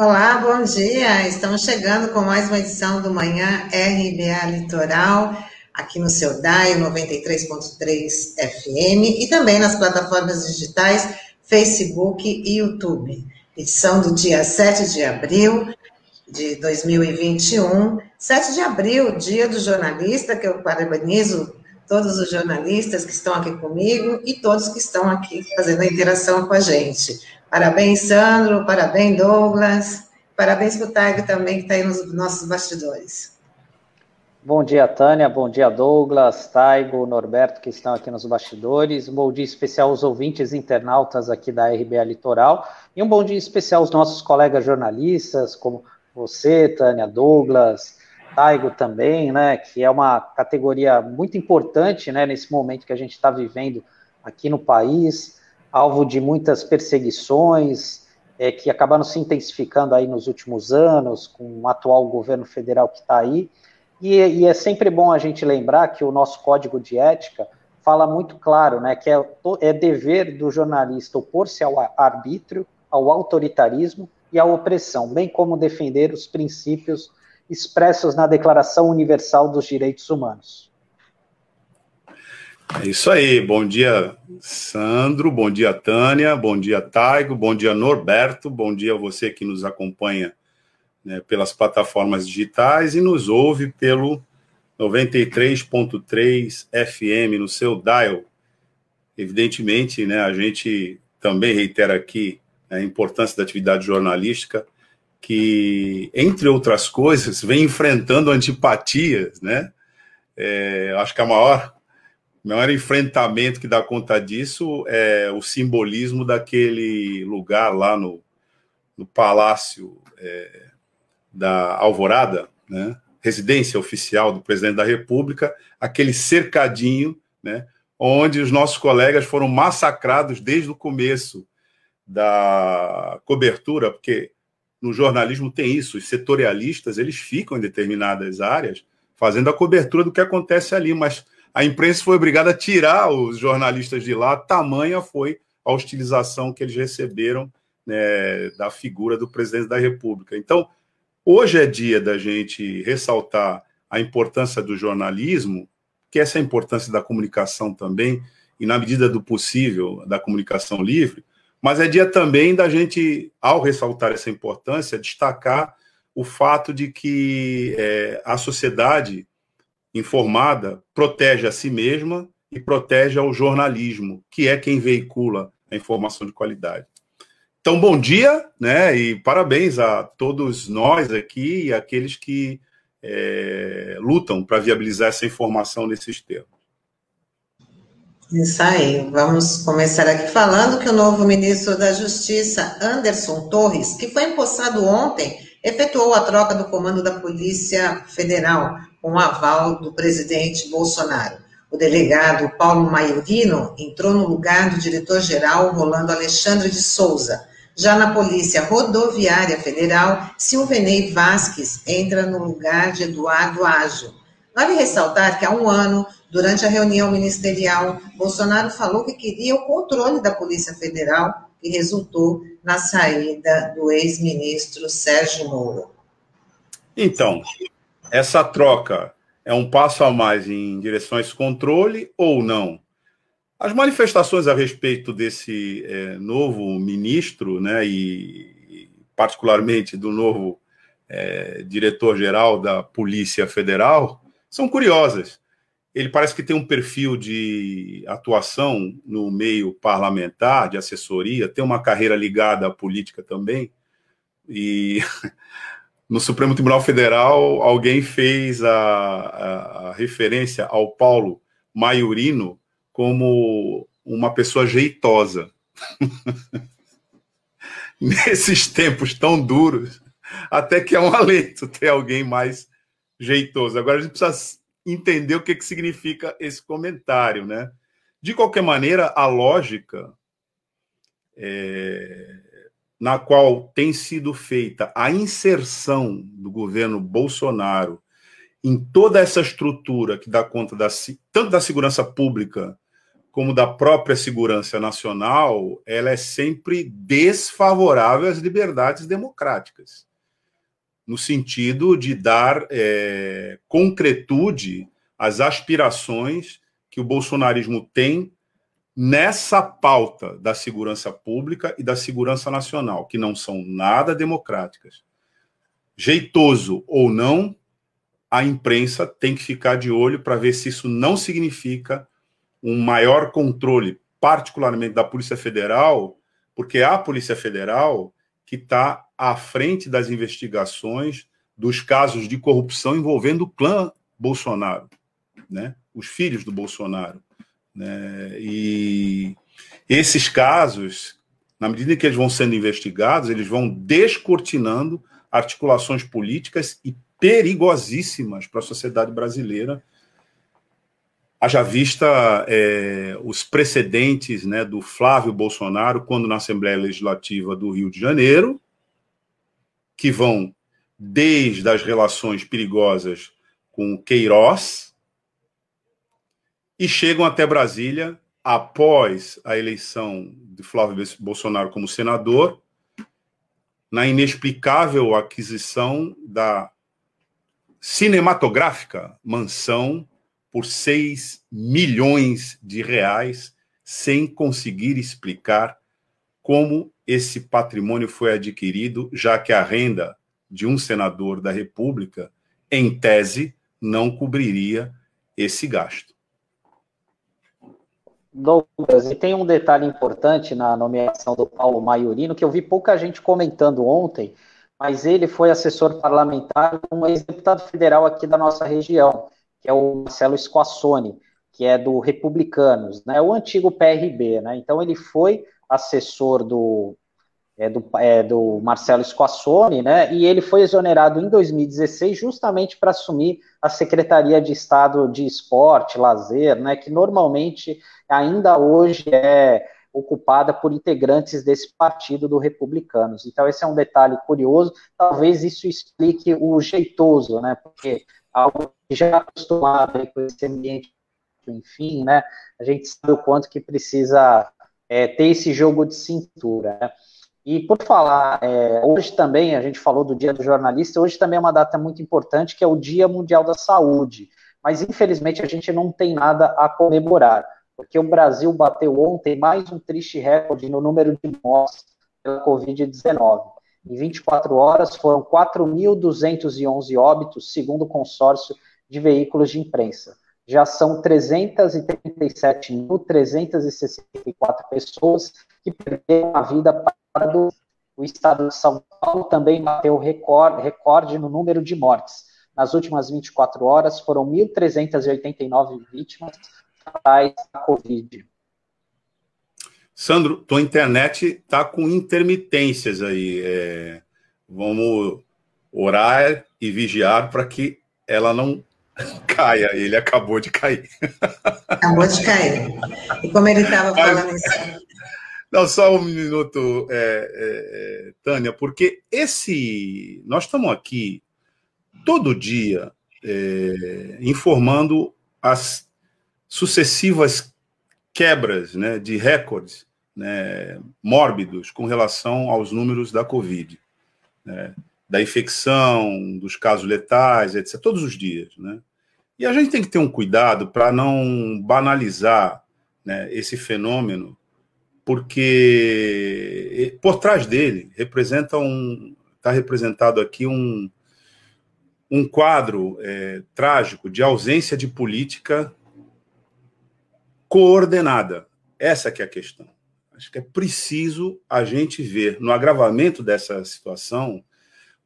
Olá, bom dia. Estamos chegando com mais uma edição do Manhã RBA Litoral, aqui no seu DAI 93.3 FM e também nas plataformas digitais Facebook e YouTube. Edição do dia 7 de abril de 2021. 7 de abril, dia do jornalista, que eu parabenizo todos os jornalistas que estão aqui comigo e todos que estão aqui fazendo a interação com a gente. Parabéns, Sandro, parabéns, Douglas, parabéns para o Taigo também, que está aí nos nossos bastidores. Bom dia, Tânia, bom dia, Douglas, Taigo, Norberto, que estão aqui nos bastidores. Um bom dia especial aos ouvintes internautas aqui da RBA Litoral. E um bom dia especial aos nossos colegas jornalistas, como você, Tânia, Douglas, Taigo também, né, que é uma categoria muito importante, né, nesse momento que a gente está vivendo aqui no país, alvo de muitas perseguições, é, que acabaram se intensificando aí nos últimos anos, com o atual governo federal que está aí, e, e, é sempre bom a gente lembrar que o nosso código de ética fala muito claro, né, que é, é dever do jornalista opor-se ao arbítrio, ao autoritarismo e à opressão, bem como defender os princípios expressos na Declaração Universal dos Direitos Humanos. É isso aí. Bom dia, Sandro. Bom dia, Tânia. Bom dia, Taigo. Bom dia, Norberto. Bom dia a você que nos acompanha né, pelas plataformas digitais e nos ouve pelo 93.3 FM no seu dial. Evidentemente, né, a gente também reitera aqui a importância da atividade jornalística que, entre outras coisas, vem enfrentando antipatias, né? É, acho que a maior, maior enfrentamento que dá conta disso é o simbolismo daquele lugar lá no, no Palácio é, da Alvorada, né? residência oficial do presidente da República, aquele cercadinho, né? onde os nossos colegas foram massacrados desde o começo da cobertura, porque no jornalismo tem isso, os setorialistas, eles ficam em determinadas áreas fazendo a cobertura do que acontece ali, mas a imprensa foi obrigada a tirar os jornalistas de lá, tamanha foi a hostilização que eles receberam né, da figura do presidente da República. Então, hoje é dia da gente ressaltar a importância do jornalismo, que essa é a importância da comunicação também, e na medida do possível, da comunicação livre, mas é dia também da gente, ao ressaltar essa importância, destacar o fato de que é, a sociedade informada protege a si mesma e protege ao jornalismo, que é quem veicula a informação de qualidade. Então, bom dia, né? E parabéns a todos nós aqui e aqueles que é, lutam para viabilizar essa informação nesses termos. Isso aí, vamos começar aqui falando que o novo ministro da Justiça, Anderson Torres, que foi empossado ontem, efetuou a troca do comando da Polícia Federal, com o aval do presidente Bolsonaro. O delegado Paulo Maiorino entrou no lugar do diretor-geral Rolando Alexandre de Souza. Já na Polícia Rodoviária Federal, Silvenei Vasques entra no lugar de Eduardo Ágio. Vale ressaltar que há um ano Durante a reunião ministerial, Bolsonaro falou que queria o controle da Polícia Federal, que resultou na saída do ex-ministro Sérgio Moro. Então, essa troca é um passo a mais em direção a esse controle ou não? As manifestações a respeito desse é, novo ministro, né, e, particularmente do novo é, diretor-geral da Polícia Federal, são curiosas ele parece que tem um perfil de atuação no meio parlamentar, de assessoria, tem uma carreira ligada à política também. E no Supremo Tribunal Federal, alguém fez a, a, a referência ao Paulo Maiorino como uma pessoa jeitosa. Nesses tempos tão duros, até que é um alento ter alguém mais jeitoso. Agora a gente precisa entender o que, que significa esse comentário, né? De qualquer maneira, a lógica é, na qual tem sido feita a inserção do governo Bolsonaro em toda essa estrutura que dá conta da, tanto da segurança pública como da própria segurança nacional, ela é sempre desfavorável às liberdades democráticas, no sentido de dar é, concretude às aspirações que o bolsonarismo tem nessa pauta da segurança pública e da segurança nacional, que não são nada democráticas. Jeitoso ou não, a imprensa tem que ficar de olho para ver se isso não significa um maior controle, particularmente da Polícia Federal, porque é a Polícia Federal que está à frente das investigações dos casos de corrupção envolvendo o clã Bolsonaro, né? os filhos do Bolsonaro. Né? E esses casos, na medida que eles vão sendo investigados, eles vão descortinando articulações políticas e perigosíssimas para a sociedade brasileira. Haja vista é, os precedentes né, do Flávio Bolsonaro, quando na Assembleia Legislativa do Rio de Janeiro, que vão desde as relações perigosas com Queiroz, e chegam até Brasília após a eleição de Flávio Bolsonaro como senador, na inexplicável aquisição da cinematográfica mansão por 6 milhões de reais, sem conseguir explicar como esse patrimônio foi adquirido, já que a renda de um senador da República, em tese, não cobriria esse gasto. Douglas, e tem um detalhe importante na nomeação do Paulo Maiorino, que eu vi pouca gente comentando ontem, mas ele foi assessor parlamentar um ex-deputado federal aqui da nossa região, que é o Marcelo Squassoni, que é do Republicanos, né, o antigo PRB, né, então ele foi assessor do, é, do, é, do Marcelo Squassoni, né, e ele foi exonerado em 2016 justamente para assumir a Secretaria de Estado de Esporte, Lazer, né, que normalmente ainda hoje é ocupada por integrantes desse partido do Republicanos. Então, esse é um detalhe curioso. Talvez isso explique o jeitoso, né? Porque algo já acostumado com esse ambiente, enfim, né? A gente sabe o quanto que precisa é, ter esse jogo de cintura. Né? E por falar, é, hoje também a gente falou do Dia do Jornalista, hoje também é uma data muito importante, que é o Dia Mundial da Saúde. Mas infelizmente a gente não tem nada a comemorar porque o Brasil bateu ontem mais um triste recorde no número de mortes pela Covid-19. Em 24 horas foram 4.211 óbitos, segundo o consórcio de veículos de imprensa. Já são 337.364 pessoas que perderam a vida o o estado de São Paulo também bateu recorde, recorde no número de mortes. Nas últimas 24 horas foram 1.389 vítimas, fatais da Covid. Sandro, tua internet tá com intermitências aí. É, vamos orar e vigiar para que ela não caia. Ele acabou de cair. Acabou de cair. E como ele estava falando isso. Não, só um minuto, é, é, é, Tânia, porque esse. Nós estamos aqui todo dia é, informando as sucessivas quebras né, de recordes né, mórbidos com relação aos números da Covid, né, da infecção, dos casos letais, etc., todos os dias. Né? E a gente tem que ter um cuidado para não banalizar né, esse fenômeno, porque por trás dele representa um está representado aqui um, um quadro é, trágico de ausência de política coordenada. Essa que é a questão. Acho que é preciso a gente ver no agravamento dessa situação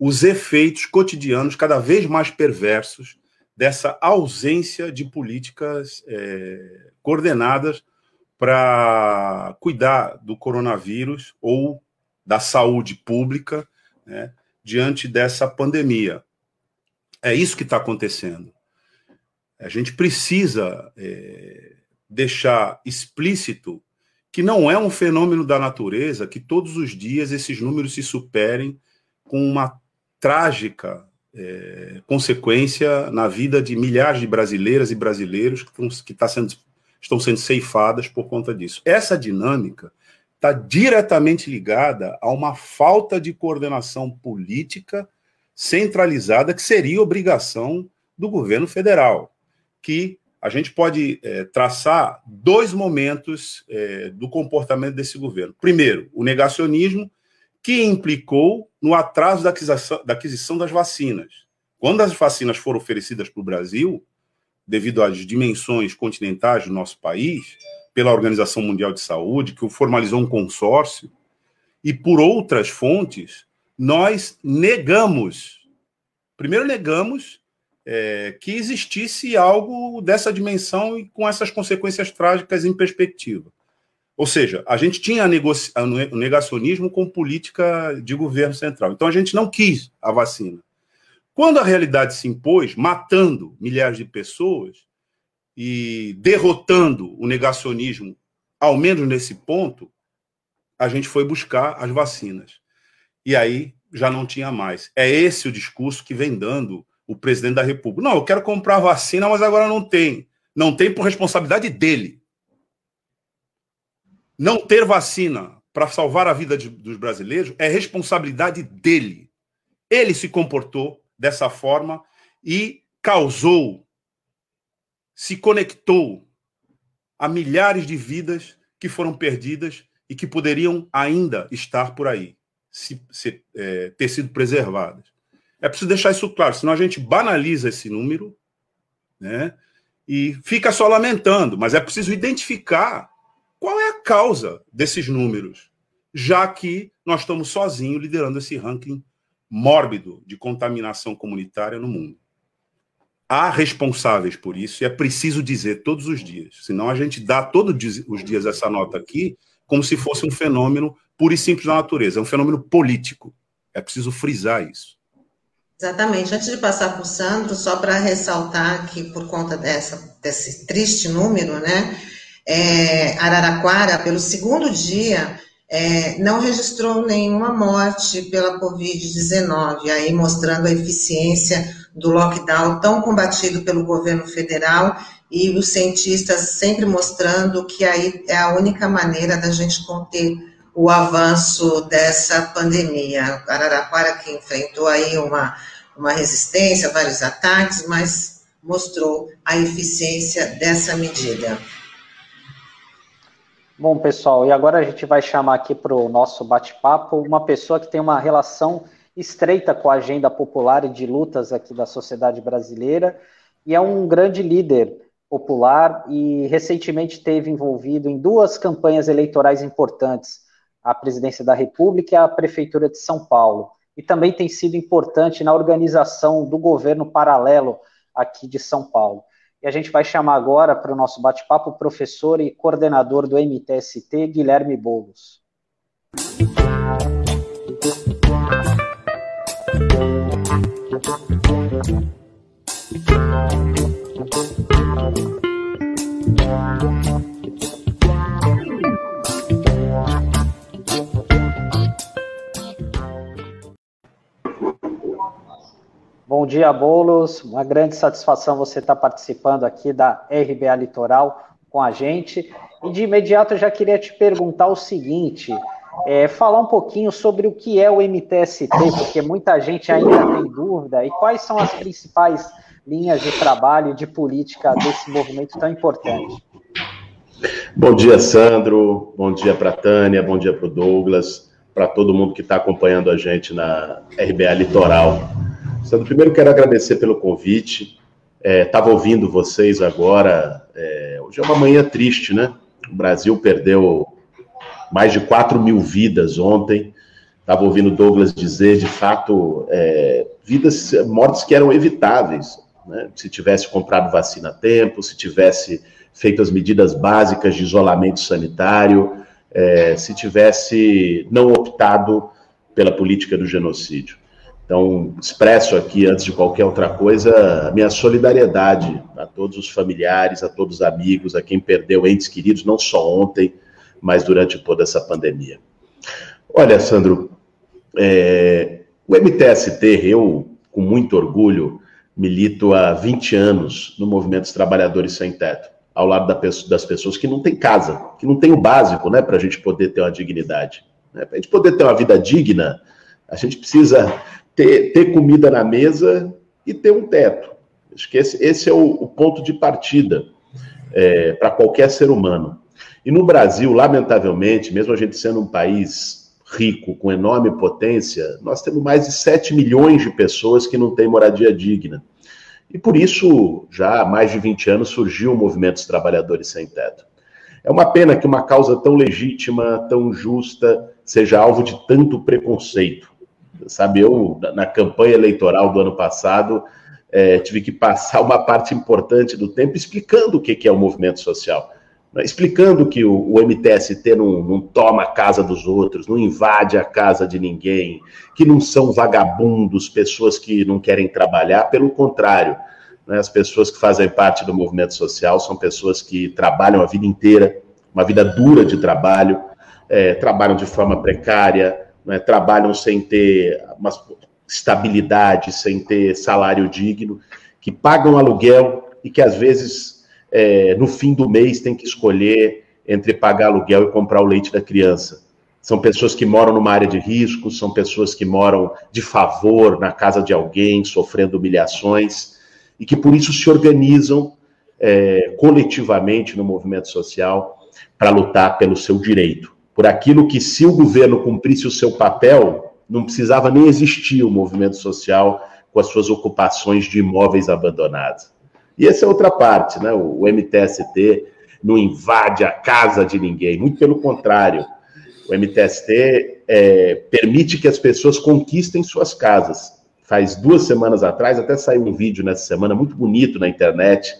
os efeitos cotidianos cada vez mais perversos dessa ausência de políticas é, coordenadas para cuidar do coronavírus ou da saúde pública né, diante dessa pandemia. É isso que está acontecendo. A gente precisa é, deixar explícito que não é um fenômeno da natureza que todos os dias esses números se superem com uma trágica é, consequência na vida de milhares de brasileiras e brasileiros que está sendo estão sendo ceifadas por conta disso. Essa dinâmica está diretamente ligada a uma falta de coordenação política centralizada, que seria obrigação do governo federal, que a gente pode é, traçar dois momentos é, do comportamento desse governo. Primeiro, o negacionismo, que implicou no atraso da aquisição, da aquisição das vacinas. Quando as vacinas foram oferecidas para o Brasil, devido às dimensões continentais do nosso país, pela Organização Mundial de Saúde, que formalizou um consórcio, e por outras fontes, nós negamos. Primeiro, negamos é, que existisse algo dessa dimensão e com essas consequências trágicas em perspectiva. Ou seja, a gente tinha o negacionismo com política de governo central. Então a gente não quis a vacina. Quando a realidade se impôs, matando milhares de pessoas e derrotando o negacionismo, ao menos nesse ponto, a gente foi buscar as vacinas. E aí já não tinha mais. É esse o discurso que vem dando o presidente da República. Não, eu quero comprar vacina, mas agora não tem. Não tem por responsabilidade dele. Não ter vacina para salvar a vida de, dos brasileiros é responsabilidade dele. Ele se comportou dessa forma e causou, se conectou a milhares de vidas que foram perdidas e que poderiam ainda estar por aí, se, se é, ter sido preservadas. É preciso deixar isso claro, senão a gente banaliza esse número, né? E fica só lamentando, mas é preciso identificar qual é a causa desses números, já que nós estamos sozinhos liderando esse ranking mórbido de contaminação comunitária no mundo. Há responsáveis por isso e é preciso dizer todos os dias, senão a gente dá todos os dias essa nota aqui como se fosse um fenômeno puro e simples da natureza, é um fenômeno político. É preciso frisar isso. Exatamente. Antes de passar para o Sandro, só para ressaltar que por conta dessa, desse triste número, né, é, Araraquara, pelo segundo dia, é, não registrou nenhuma morte pela Covid-19, aí mostrando a eficiência do lockdown tão combatido pelo governo federal e os cientistas sempre mostrando que aí é a única maneira da gente conter o avanço dessa pandemia. Araraquara que enfrentou aí uma uma resistência, vários ataques, mas mostrou a eficiência dessa medida. Bom, pessoal, e agora a gente vai chamar aqui para o nosso bate-papo uma pessoa que tem uma relação estreita com a agenda popular e de lutas aqui da sociedade brasileira e é um grande líder popular e recentemente teve envolvido em duas campanhas eleitorais importantes, a presidência da República e a prefeitura de São Paulo e também tem sido importante na organização do governo paralelo aqui de São Paulo. E a gente vai chamar agora para o nosso bate-papo o professor e coordenador do MTST, Guilherme Boulos. Bom dia, Bolos. Uma grande satisfação você estar participando aqui da RBA Litoral com a gente. E de imediato eu já queria te perguntar o seguinte: é, falar um pouquinho sobre o que é o MTST, porque muita gente ainda tem dúvida, e quais são as principais linhas de trabalho e de política desse movimento tão importante. Bom dia, Sandro. Bom dia para a Tânia, bom dia para o Douglas, para todo mundo que está acompanhando a gente na RBA Litoral. Sandro, primeiro quero agradecer pelo convite. Estava é, ouvindo vocês agora. É, hoje é uma manhã triste, né? O Brasil perdeu mais de 4 mil vidas ontem. Estava ouvindo Douglas dizer, de fato, é, vidas, mortes que eram evitáveis. Né? Se tivesse comprado vacina a tempo, se tivesse feito as medidas básicas de isolamento sanitário, é, se tivesse não optado pela política do genocídio. Então, expresso aqui, antes de qualquer outra coisa, minha solidariedade a todos os familiares, a todos os amigos, a quem perdeu entes queridos, não só ontem, mas durante toda essa pandemia. Olha, Sandro, é, o MTST, eu, com muito orgulho, milito há 20 anos no Movimento dos Trabalhadores Sem Teto. ao lado das pessoas que não têm casa, que não têm o básico, né, para a gente poder ter uma dignidade. Né? Para a gente poder ter uma vida digna, a gente precisa ter, ter comida na mesa e ter um teto. Acho que esse, esse é o, o, ponto de partida é, para qualquer ser humano. E no Brasil, lamentavelmente, mesmo a gente sendo um país rico, com enorme potência, nós temos mais de 7 milhões de pessoas que não têm moradia digna. E por isso, já há mais de 20 anos, surgiu o movimento dos trabalhadores sem teto. É uma pena que uma causa tão legítima, tão justa, seja alvo de tanto preconceito. Sabe, eu, na campanha eleitoral do ano passado, é, tive que passar uma parte importante do tempo explicando o que é o movimento social. Né? Explicando que o, o MTST não, não, toma a casa dos outros, não invade a casa de ninguém, que não são vagabundos, pessoas que não querem trabalhar, pelo contrário. Né? As pessoas que fazem parte do movimento social são pessoas que trabalham a vida inteira, uma vida dura de trabalho, é, trabalham de forma precária, né? trabalham sem ter uma estabilidade, sem ter salário digno, que pagam aluguel e que às vezes é, no fim do mês tem que escolher entre pagar aluguel e comprar o leite da criança. São pessoas que moram numa área de risco, são pessoas que moram de favor na casa de alguém, sofrendo humilhações, e que por isso se organizam é, coletivamente no movimento social para lutar pelo seu direito. Por aquilo que, se o governo cumprisse o seu papel, não precisava nem existir o movimento social com as suas ocupações de imóveis abandonados. E essa é outra parte, né? O, MTST não invade a casa de ninguém, muito pelo contrário. O MTST é, permite que as pessoas conquistem suas casas. Faz duas semanas atrás, até saiu um vídeo nessa semana muito bonito na internet.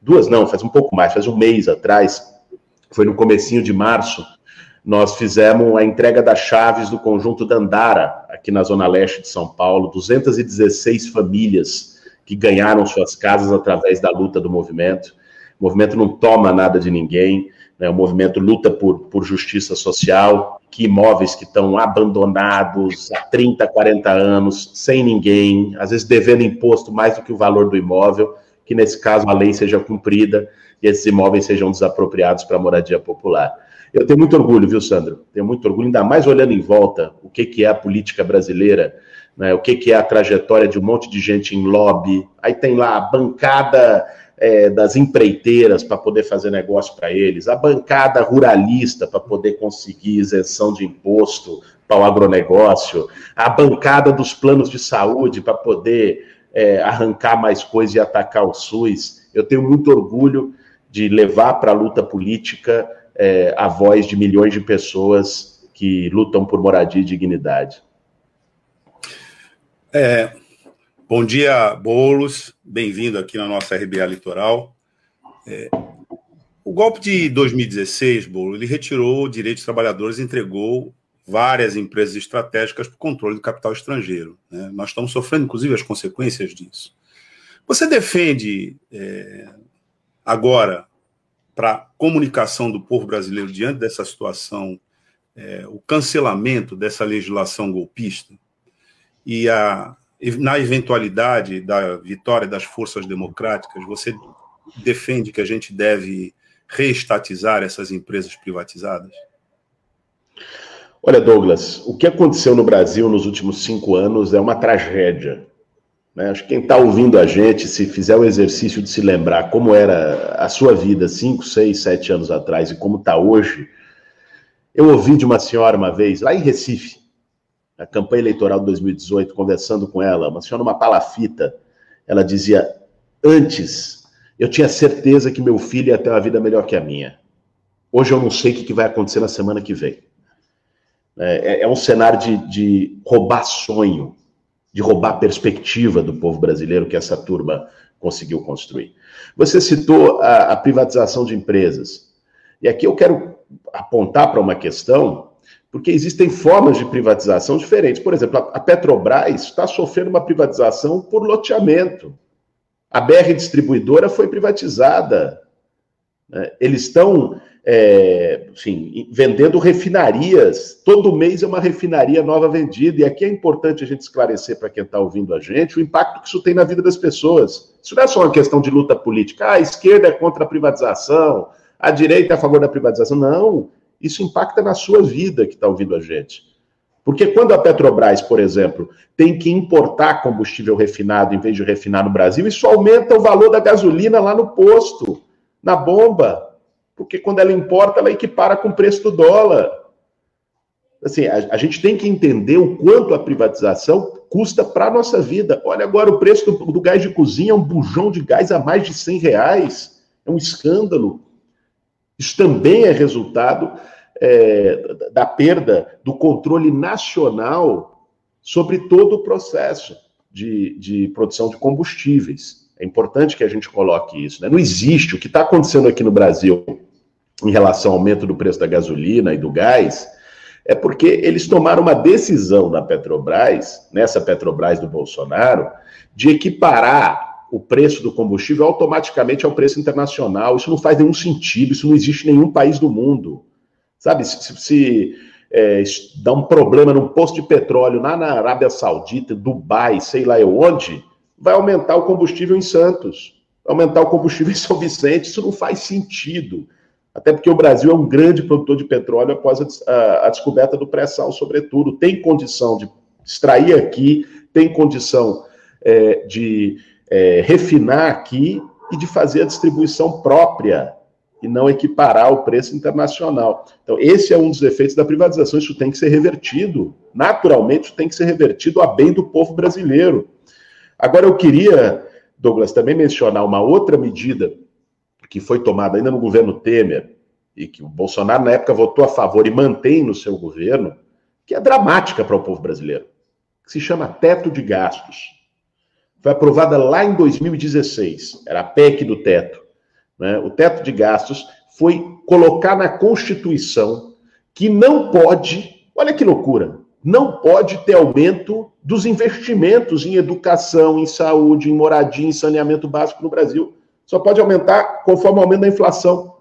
Duas não, faz um pouco mais, faz um mês atrás, foi no comecinho de março, nós fizemos a entrega das chaves do conjunto Dandara, aqui na zona leste de São Paulo, 216 famílias que ganharam suas casas através da luta do movimento. O movimento não toma nada de ninguém, né? o movimento luta por, por justiça social, que imóveis que estão abandonados há 30, 40 anos, sem ninguém, às vezes devendo imposto mais do que o valor do imóvel, que nesse caso a lei seja cumprida e esses imóveis sejam desapropriados para moradia popular. Eu tenho muito orgulho, viu, Sandro? Tenho muito orgulho, ainda mais olhando em volta o que, que é a política brasileira né, o que, que, é a trajetória de um monte de gente em lobby. Aí tem lá a bancada é, das empreiteiras para poder fazer negócio para eles, a bancada ruralista para poder conseguir isenção de imposto para o agronegócio, a bancada dos planos de saúde para poder é, arrancar mais coisas e atacar o SUS. Eu tenho muito orgulho de levar para a luta política é, a voz de milhões de pessoas que lutam por moradia e dignidade. É, bom dia, Bolos. Bem-vindo aqui na nossa RBA Litoral. É, o golpe de 2016, Bolo, ele retirou direitos dos trabalhadores e entregou várias empresas estratégicas para o controle do capital estrangeiro. Né? Nós estamos sofrendo, inclusive, as consequências disso. Você defende é, agora, para a comunicação do povo brasileiro diante dessa situação, é, o cancelamento dessa legislação golpista? e a, na eventualidade da vitória das forças democráticas, você defende que a gente deve reestatizar essas empresas privatizadas? Olha, Douglas, o que aconteceu no Brasil nos últimos cinco anos é uma tragédia. Né? Acho que quem está ouvindo a gente, se fizer o exercício de se lembrar como era a sua vida cinco, seis, sete anos atrás e como está hoje, eu ouvi de uma senhora uma vez, lá em Recife, na campanha eleitoral de 2018, conversando com ela, uma senhora numa palafita, ela dizia: Antes, eu tinha certeza que meu filho ia ter uma vida melhor que a minha. Hoje eu não sei o que vai acontecer na semana que vem. É, é, é um cenário de, de roubar sonho, de roubar perspectiva do povo brasileiro que essa turma conseguiu construir. Você citou a, a privatização de empresas. E aqui eu quero apontar para uma questão porque existem formas de privatização diferentes. Por exemplo, a Petrobras está sofrendo uma privatização por loteamento. A BR Distribuidora foi privatizada. Né? Eles estão é, vendendo refinarias. Todo mês é uma refinaria nova vendida. E aqui é importante a gente esclarecer para quem está ouvindo a gente o impacto que isso tem na vida das pessoas. Isso não é só uma questão de luta política. Ah, a esquerda é contra a privatização, a direita é a favor da privatização. Não. Isso impacta na sua vida que está ouvindo a gente. Porque quando a Petrobras, por exemplo, tem que importar combustível refinado em vez de refinar no Brasil, isso aumenta o valor da gasolina lá no posto, na bomba porque quando ela importa, ela equipara com o preço do dólar. Assim, a, a gente tem que entender o quanto a privatização custa para a nossa vida. Olha agora o preço do, do, gás de cozinha, um bujão de gás a mais de 100 reais. É um escândalo. Isso também é resultado é, da perda do controle nacional sobre todo o processo de, de produção de combustíveis. É importante que a gente coloque isso. Né? Não existe o que está acontecendo aqui no Brasil em relação ao aumento do preço da gasolina e do gás, é porque eles tomaram uma decisão na Petrobras, nessa Petrobras do Bolsonaro, de equiparar o preço do combustível automaticamente ao preço internacional. Isso não faz nenhum sentido, isso não existe em nenhum país do mundo. Sabe, se, se é, dá um problema num posto de petróleo lá na Arábia Saudita, Dubai, sei lá onde, vai aumentar o combustível em Santos, aumentar o combustível em São Vicente, isso não faz sentido até porque o Brasil é um grande produtor de petróleo após a, a, a descoberta do pré-sal, sobretudo. Tem condição de extrair aqui, tem condição é, de é, refinar aqui e de fazer a distribuição própria e não equiparar o preço internacional. Então, esse é um dos efeitos da privatização. Isso tem que ser revertido. Naturalmente, tem que ser revertido a bem do povo brasileiro. Agora, eu queria, Douglas, também mencionar uma outra medida que foi tomada ainda no governo Temer, e que o Bolsonaro, na época, votou a favor e mantém no seu governo, que é dramática para o povo brasileiro, que se chama teto de gastos. Foi aprovada lá em 2016, era a PEC do teto. Né? O teto de gastos foi colocar na Constituição que não pode, olha que loucura, não pode ter aumento dos investimentos em educação, em saúde, em moradia, em saneamento básico no Brasil. Só pode aumentar conforme o aumento da inflação.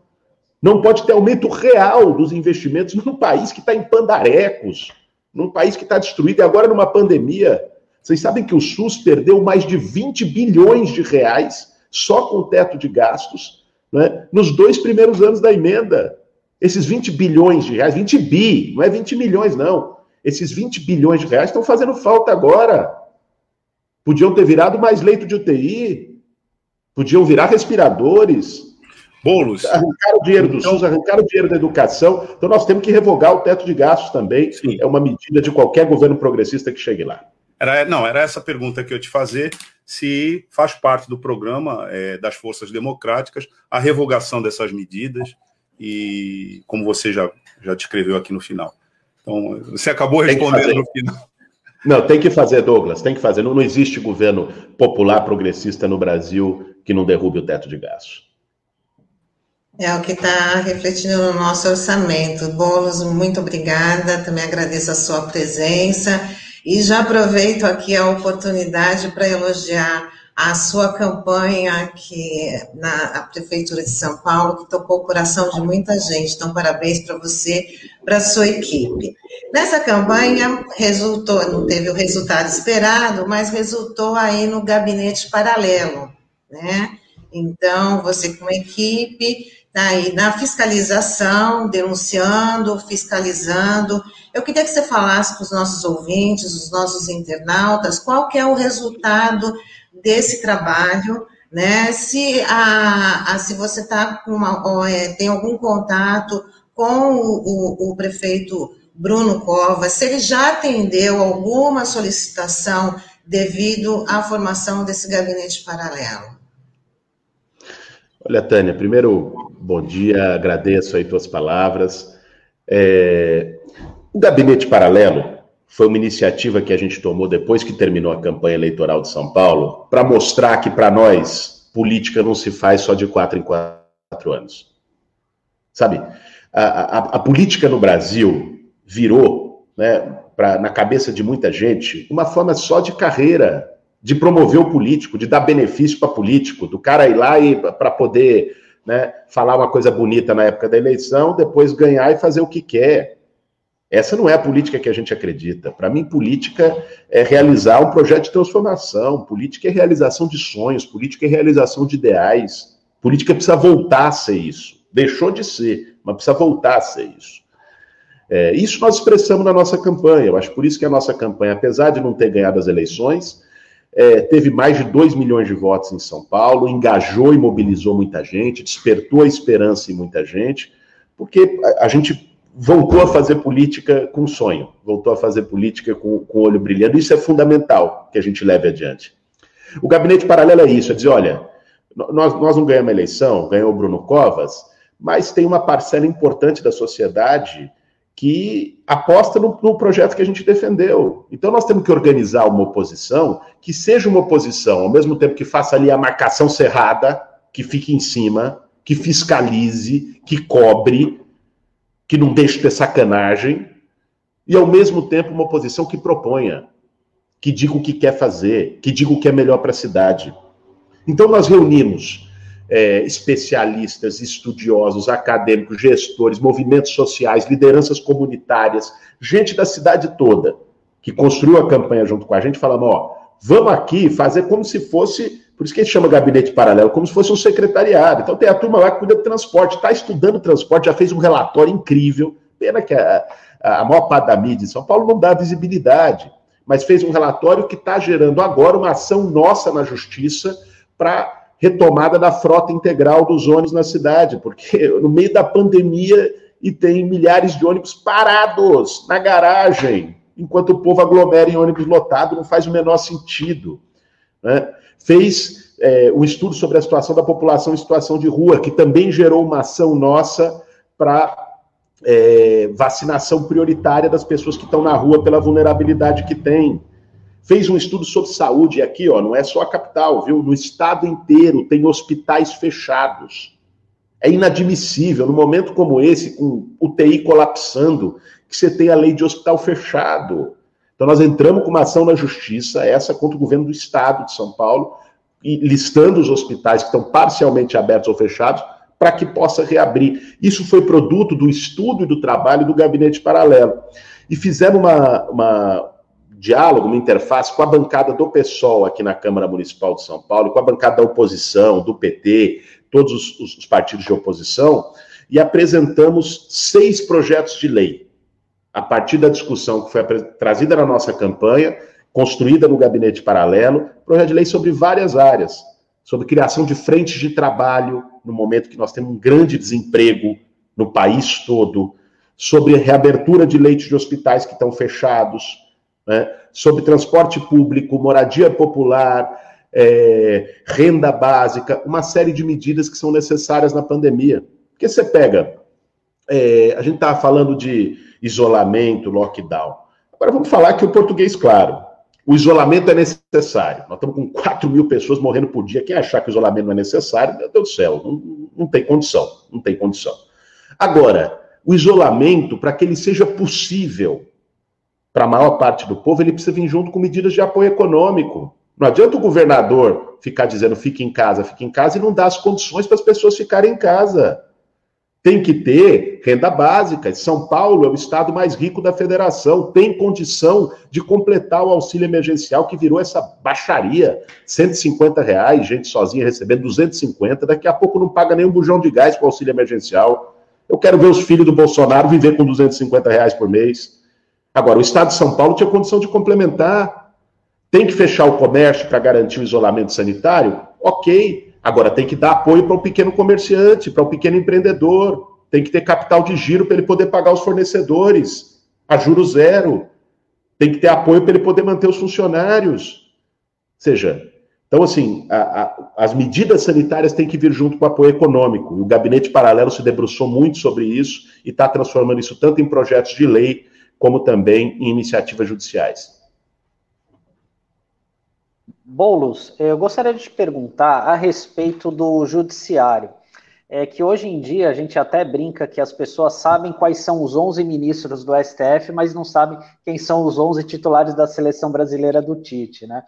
Não pode ter aumento real dos investimentos num país que está em pandarecos, num país que está destruído, e agora numa pandemia. Vocês sabem que o SUS perdeu mais de 20 bilhões de reais só com o teto de gastos né, nos dois primeiros anos da emenda. Esses 20 bilhões de reais, 20 bi, não é 20 milhões, não. Esses 20 bilhões de reais estão fazendo falta agora. Podiam ter virado mais leito de UTI, Podiam virar respiradores. Bolos. Arrancaram o dinheiro do então, SUS, arrancaram o dinheiro da educação. Então nós temos que revogar o teto de gastos também. Sim. É uma medida de qualquer governo progressista que chegue lá. Era, não, era essa pergunta que eu te fazer, se faz parte do programa é, das forças democráticas a revogação dessas medidas e como você já, já descreveu aqui no final. Então, você acabou respondendo no final. Não, tem que fazer, Douglas, tem que fazer. Não, não existe governo popular progressista no Brasil que não derrube o teto de gastos. É o que está refletindo no nosso orçamento. Bolos, muito obrigada. Também agradeço a sua presença. E já aproveito aqui a oportunidade para elogiar a sua campanha aqui na Prefeitura de São Paulo, que tocou o coração de muita gente. Então, parabéns para você, para sua equipe. Nessa campanha, resultou, não teve o resultado esperado, mas resultou aí no gabinete paralelo, né? Então, você com a equipe, está aí na fiscalização, denunciando, fiscalizando. Eu queria que você falasse para os nossos ouvintes, os nossos internautas, qual que é o resultado desse trabalho, né? Se, a, a se você está com uma, é, tem algum contato com o, o, o prefeito Bruno Covas, se ele já atendeu alguma solicitação devido à formação desse gabinete paralelo. Olha, Tânia, primeiro, bom dia, agradeço aí tuas palavras. É, o gabinete paralelo foi uma iniciativa que a gente tomou depois que terminou a campanha eleitoral de São Paulo, para mostrar que para nós política não se faz só de quatro em quatro anos. Sabe, a, a, a política no Brasil virou, né, pra, na cabeça de muita gente, uma forma só de carreira, de promover o político, de dar benefício para político, do cara ir lá e para poder né, falar uma coisa bonita na época da eleição, depois ganhar e fazer o que quer. Essa não é a política que a gente acredita. Para mim, política é realizar um projeto de transformação, política é realização de sonhos, política é realização de ideais. Política precisa voltar a ser isso. Deixou de ser, mas precisa voltar a ser isso. É, isso nós expressamos na nossa campanha. Eu acho por isso que a nossa campanha, apesar de não ter ganhado as eleições, é, teve mais de 2 milhões de votos em São Paulo, engajou e mobilizou muita gente, despertou a esperança em muita gente, porque a, a gente voltou a fazer política com sonho, voltou a fazer política com, com o olho brilhando. Isso é fundamental que a gente leve adiante. O gabinete paralelo é isso, é dizer, olha, nós, nós não ganhamos a eleição, ganhou o Bruno Covas, mas tem uma parcela importante da sociedade que aposta no, no, projeto que a gente defendeu. Então nós temos que organizar uma oposição que seja uma oposição, ao mesmo tempo que faça ali a marcação cerrada, que fique em cima, que fiscalize, que cobre, que não deixe ter sacanagem, e ao mesmo tempo uma oposição que proponha, que diga o que quer fazer, que diga o que é melhor para a cidade. Então nós reunimos é, especialistas, estudiosos, acadêmicos, gestores, movimentos sociais, lideranças comunitárias, gente da cidade toda, que construiu a campanha junto com a gente, falando: ó, vamos aqui fazer como se fosse, por isso que a gente chama gabinete paralelo, como se fosse um secretariado. Então tem a turma lá que cuida do transporte, está estudando transporte, já fez um relatório incrível. Pena que a, a maior parte da mídia em São Paulo não dá visibilidade, mas fez um relatório que está gerando agora uma ação nossa na justiça para retomada da frota integral dos ônibus na cidade, porque no meio da pandemia e tem milhares de ônibus parados na garagem, enquanto o povo aglomera em ônibus lotado, não faz o menor sentido. Né? Fez é, um estudo sobre a situação da população em situação de rua, que também gerou uma ação nossa para é, vacinação prioritária das pessoas que estão na rua pela vulnerabilidade que tem fez um estudo sobre saúde, aqui, ó, não é só a capital, viu? No estado inteiro tem hospitais fechados. É inadmissível, num momento como esse, com UTI colapsando, que você tenha a lei de hospital fechado. Então, nós entramos com uma ação na justiça, essa contra o governo do estado de São Paulo, e listando os hospitais que estão parcialmente abertos ou fechados, para que possa reabrir. Isso foi produto do estudo e do trabalho do gabinete paralelo. E fizemos uma, uma diálogo, uma interface com a bancada do PSOL aqui na Câmara Municipal de São Paulo, com a bancada da oposição, do PT, todos os, os, os partidos de oposição, e apresentamos seis projetos de lei. A partir da discussão que foi trazida na nossa campanha, construída no gabinete paralelo, projeto de lei sobre várias áreas, sobre criação de frentes de trabalho, no momento que nós temos um grande desemprego no país todo, sobre reabertura de leitos de hospitais que estão fechados, né, sobre transporte público, moradia popular, é, renda básica, uma série de medidas que são necessárias na pandemia. Porque você pega, é, a gente estava falando de isolamento, lockdown. Agora vamos falar que o português, claro, o isolamento é necessário. Nós estamos com 4 mil pessoas morrendo por dia. Quem achar que o isolamento não é necessário, meu Deus do céu, não, não tem condição, não tem condição. Agora, o isolamento, para que ele seja possível, para a maior parte do povo, ele precisa vir junto com medidas de apoio econômico. Não adianta o governador ficar dizendo fique em casa, fique em casa e não dar as condições para as pessoas ficarem em casa. Tem que ter renda básica. São Paulo é o estado mais rico da federação, tem condição de completar o auxílio emergencial que virou essa baixaria. 150 reais, gente sozinha recebendo 250, daqui a pouco não paga nem um bujão de gás com o auxílio emergencial. Eu quero ver os filhos do Bolsonaro viver com 250 reais por mês. Agora, o Estado de São Paulo tinha condição de complementar. Tem que fechar o comércio para garantir o isolamento sanitário? Ok. Agora, tem que dar apoio para o pequeno comerciante, para o pequeno empreendedor. Tem que ter capital de giro para ele poder pagar os fornecedores a juro zero. Tem que ter apoio para ele poder manter os funcionários. Ou seja, então, assim, a, a, as medidas sanitárias têm que vir junto com o apoio econômico. o gabinete paralelo se debruçou muito sobre isso e está transformando isso tanto em projetos de lei como também em iniciativas judiciais. Boulos, eu gostaria de te perguntar a respeito do judiciário. É que hoje em dia a gente até brinca que as pessoas sabem quais são os 11 ministros do STF, mas não sabem quem são os 11 titulares da seleção brasileira do Tite, né?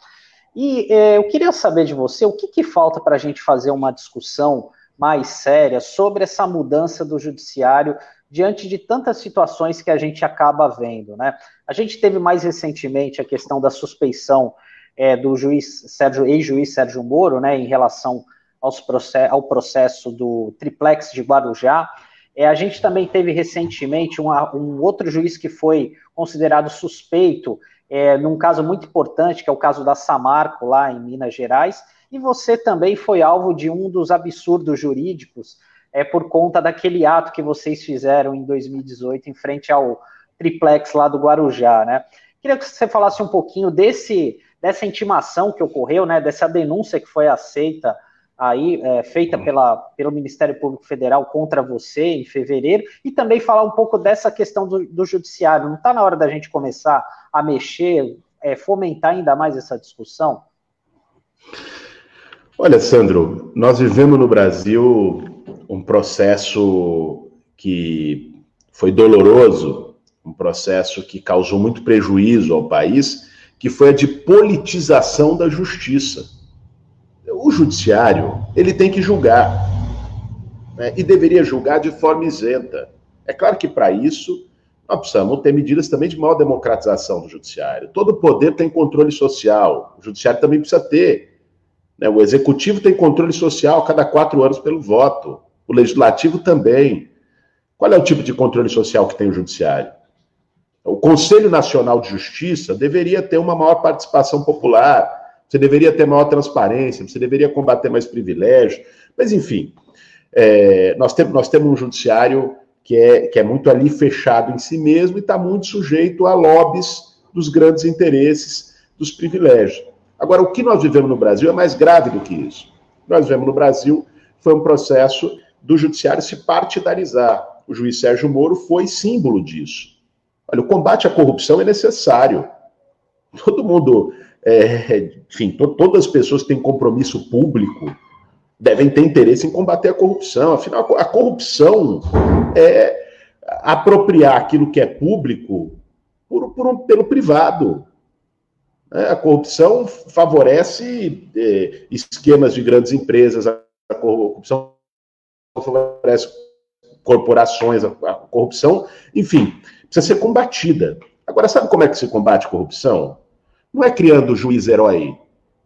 E é, eu queria saber de você o que, que falta para a gente fazer uma discussão mais séria sobre essa mudança do judiciário diante de tantas situações que a gente acaba vendo, né? A gente teve mais recentemente a questão da suspeição é, do juiz Sérgio, ex-juiz Sérgio Moro, né, em relação aos process, ao processo do triplex de Guarujá. É, a gente também teve recentemente uma, um outro juiz que foi considerado suspeito é, num caso muito importante, que é o caso da Samarco, lá em Minas Gerais, e você também foi alvo de um dos absurdos jurídicos é, por conta daquele ato que vocês fizeram em 2018 em frente ao triplex lá do Guarujá, né? Queria que você falasse um pouquinho desse dessa intimação que ocorreu, né, dessa denúncia que foi aceita aí, é, feita pela, pelo Ministério Público Federal contra você em fevereiro, e também falar um pouco dessa questão do, do judiciário. Não está na hora da gente começar a mexer, é, fomentar ainda mais essa discussão? Olha, Sandro, nós vivemos no Brasil um processo que foi doloroso, um processo que causou muito prejuízo ao país, que foi a de politização da justiça. O judiciário, ele tem que julgar, né, e deveria julgar de forma isenta. É claro que para isso nós precisamos ter medidas também de maior democratização do judiciário. Todo poder tem controle social, o judiciário também precisa ter. Né? O executivo tem controle social a cada quatro anos pelo voto. O legislativo também. Qual é o tipo de controle social que tem o judiciário? O Conselho Nacional de Justiça deveria ter uma maior participação popular, você deveria ter maior transparência, você deveria combater mais privilégios, mas enfim, é, nós, temos, nós temos um judiciário que é, que é muito ali fechado em si mesmo e está muito sujeito a lobbies dos grandes interesses, dos privilégios. Agora, o que nós vivemos no Brasil é mais grave do que isso. Nós vivemos no Brasil foi um processo do judiciário se partidarizar. O juiz Sérgio Moro foi símbolo disso. Olha, o combate à corrupção é necessário. Todo mundo, é, enfim, to, todas as pessoas que têm compromisso público devem ter interesse em combater a corrupção. Afinal, a corrupção é apropriar aquilo que é público por, por um, pelo privado. Né? A corrupção favorece eh, esquemas de grandes empresas, a corrupção favorece corporações, a corrupção, enfim, precisa ser combatida. Agora, sabe como é que se combate a corrupção? Não é criando juiz herói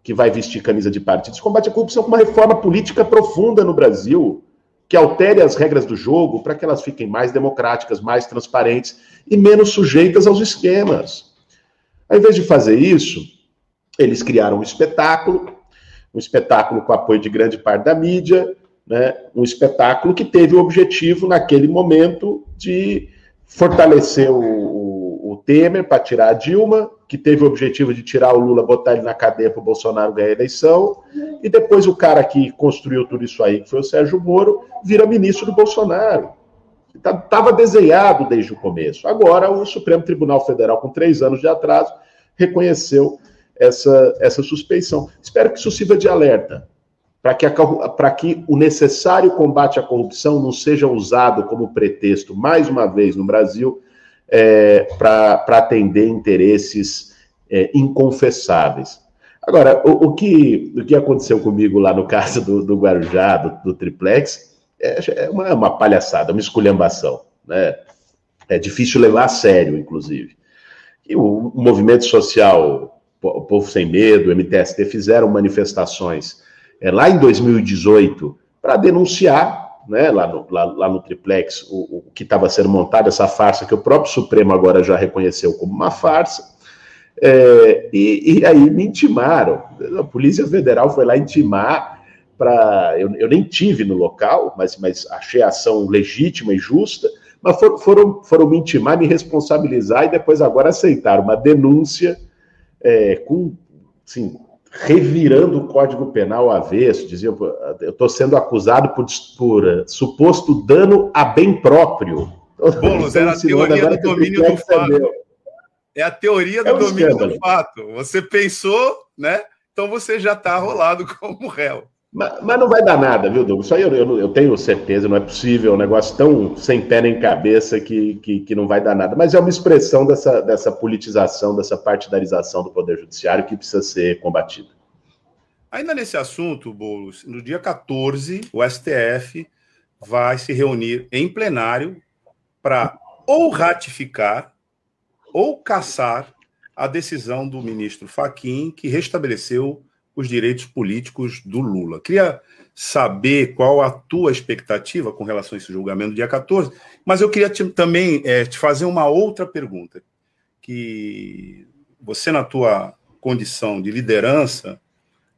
que vai vestir camisa de partido. Se combate a corrupção com uma reforma política profunda no Brasil, que altere as regras do jogo para que elas fiquem mais democráticas, mais transparentes e menos sujeitas aos esquemas. Ao invés de fazer isso, eles criaram um espetáculo, um espetáculo com apoio de grande parte da mídia, né? um espetáculo que teve o objetivo, naquele momento, de fortalecer o, o, o Temer para tirar a Dilma, que teve o objetivo de tirar o Lula, botar ele na cadeia para o Bolsonaro ganhar a eleição, e depois o cara que construiu tudo isso aí, que foi o Sérgio Moro, vira ministro do Bolsonaro. Estava tá, desenhado desde o começo. Agora, o Supremo Tribunal Federal, com três anos de atraso, reconheceu essa, essa suspeição. Espero que isso sirva de alerta, para que, que o necessário combate à corrupção não seja usado como pretexto, mais uma vez, no Brasil, é, para atender interesses é, inconfessáveis. Agora, o, o, que, o que aconteceu comigo lá no caso do, do Guarujá, do, do triplex, é, é uma, uma palhaçada, uma esculhambação. Né? É difícil levar a sério, inclusive. E o, o movimento social, o Povo Sem Medo, o MTST, fizeram manifestações é, lá em 2018 para denunciar né, lá, no, lá, lá no triplex o, o que estava sendo montado, essa farsa que o próprio Supremo agora já reconheceu como uma farsa. É, e, e, aí me intimaram. A Polícia Federal foi lá intimar para. Eu, eu, nem tive no local, mas, mas achei a ação legítima e justa, mas for, foram, foram me intimar, me responsabilizar e depois agora aceitar uma denúncia é, com, assim, revirando o Código Penal avesso, diziam, eu estou sendo acusado por, por uh, suposto dano a bem próprio. Boulos, era a teoria do domínio do fato. É a teoria do é um domínio escândalo. do fato. Você pensou, né? Então você já está rolado como réu. Mas, mas, não vai dar nada, viu, Douglas? Isso aí eu, eu, eu, tenho certeza, não é possível, é um negócio tão sem pé nem cabeça que, que, que, não vai dar nada. Mas é uma expressão dessa, dessa politização, dessa partidarização do Poder Judiciário que precisa ser combatida. Ainda nesse assunto, Boulos, no dia 14, o STF vai se reunir em plenário para ou ratificar ou caçar a decisão do ministro Faquim que restabeleceu os direitos políticos do Lula. Queria saber qual a tua expectativa com relação a esse julgamento dia 14, mas eu queria te, também é, te fazer uma outra pergunta, que você, na tua condição de liderança,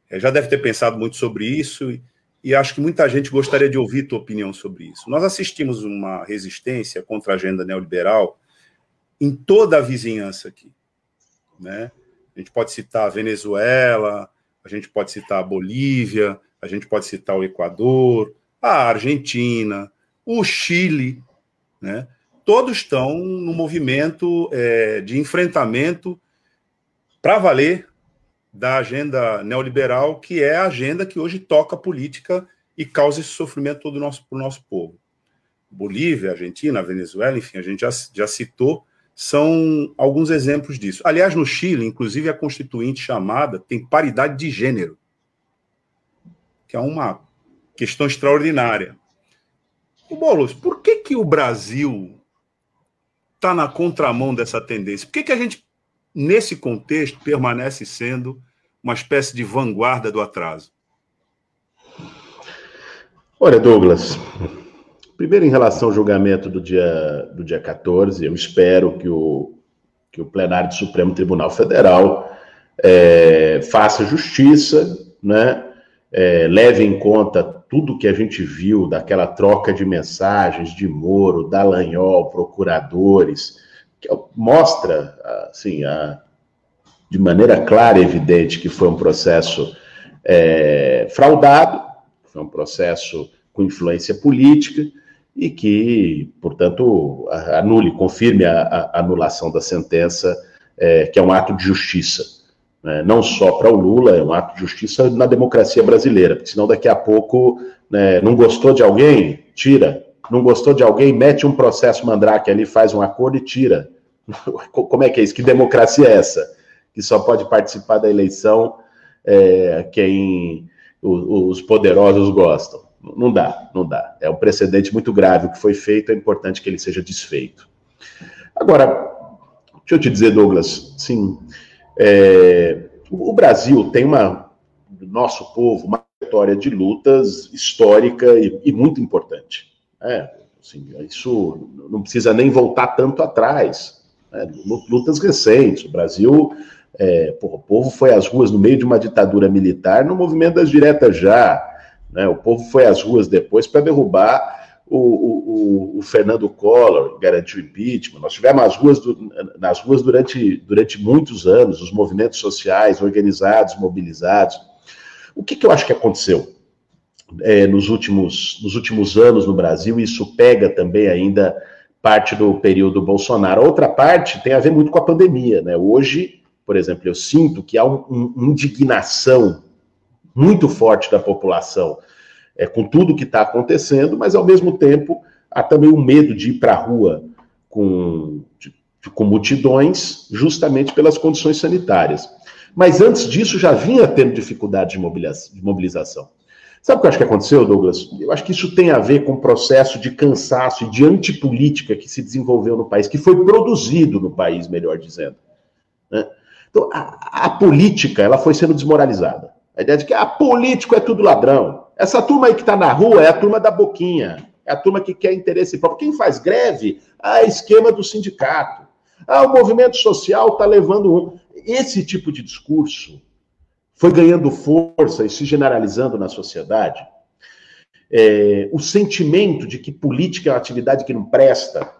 é, já deve ter pensado muito sobre isso e, e acho que muita gente gostaria de ouvir tua opinião sobre isso. Nós assistimos uma resistência contra a agenda neoliberal em toda a vizinhança aqui. Né? A gente pode citar a Venezuela, a gente pode citar a Bolívia, a gente pode citar o Equador, a Argentina, o Chile, né? Todos estão no movimento é, de enfrentamento para valer da agenda neoliberal, que é a agenda que hoje toca a política e causa esse sofrimento todo nosso, para o nosso povo. Bolívia, Argentina, Venezuela, enfim, a gente já, já citou são alguns exemplos disso. Aliás, no Chile, inclusive, a constituinte chamada tem paridade de gênero, que é uma questão extraordinária. O Boulos, por que, que o Brasil está na contramão dessa tendência? Por que, que a gente, nesse contexto, permanece sendo uma espécie de vanguarda do atraso? Olha, Douglas, Primeiro, em relação ao julgamento do dia, do dia 14, eu espero que o, que o plenário do Supremo Tribunal Federal é, faça justiça, né? É, leve em conta tudo que a gente viu daquela troca de mensagens de Moro, Dallagnol, procuradores, que mostra, assim, a, de maneira clara e evidente que foi um processo é, fraudado, foi um processo com influência política, e que, portanto, anule, confirme a, a anulação da sentença, é, que é um ato de justiça. Né? Não só para o Lula, é um ato de justiça na democracia brasileira, porque senão daqui a pouco né, não gostou de alguém, tira. Não gostou de alguém, mete um processo mandrake ali, faz um acordo e tira. Como é que é isso? Que democracia é essa? Que só pode participar da eleição é, quem os poderosos gostam. Não dá, não dá. É um precedente muito grave o que foi feito, é importante que ele seja desfeito. Agora, deixa eu te dizer, Douglas, sim, é, o Brasil tem uma, nosso povo, uma história de lutas histórica e, e muito importante. É, assim, isso não precisa nem voltar tanto atrás. Né? Lutas recentes. O Brasil, é, porra, o povo foi às ruas no meio de uma ditadura militar no movimento das diretas já. Né? O povo foi às ruas depois para derrubar o, o, o, Fernando Collor, garantiu impeachment. Nós tivemos as ruas do, nas ruas durante, durante muitos anos, os movimentos sociais organizados, mobilizados. O que, que eu acho que aconteceu é, nos, últimos, nos últimos anos no Brasil? Isso pega também ainda parte do período Bolsonaro. Outra parte tem a ver muito com a pandemia. Né? Hoje, por exemplo, eu sinto que há uma um, indignação muito forte da população é, com tudo que está acontecendo, mas ao mesmo tempo há também o medo de ir para a rua com, de, com multidões, justamente pelas condições sanitárias. Mas antes disso já vinha tendo dificuldade de mobilização. Sabe o que eu acho que aconteceu, Douglas? Eu acho que isso tem a ver com o processo de cansaço e de antipolítica que se desenvolveu no país, que foi produzido no país, melhor dizendo. Né? Então, a, a política ela foi sendo desmoralizada. A ideia de que ah, político é tudo ladrão. Essa turma aí que está na rua é a turma da boquinha. É a turma que quer interesse próprio. Quem faz greve? Ah, esquema do sindicato. Ah, o movimento social está levando. Esse tipo de discurso foi ganhando força e se generalizando na sociedade. É, o sentimento de que política é uma atividade que não presta.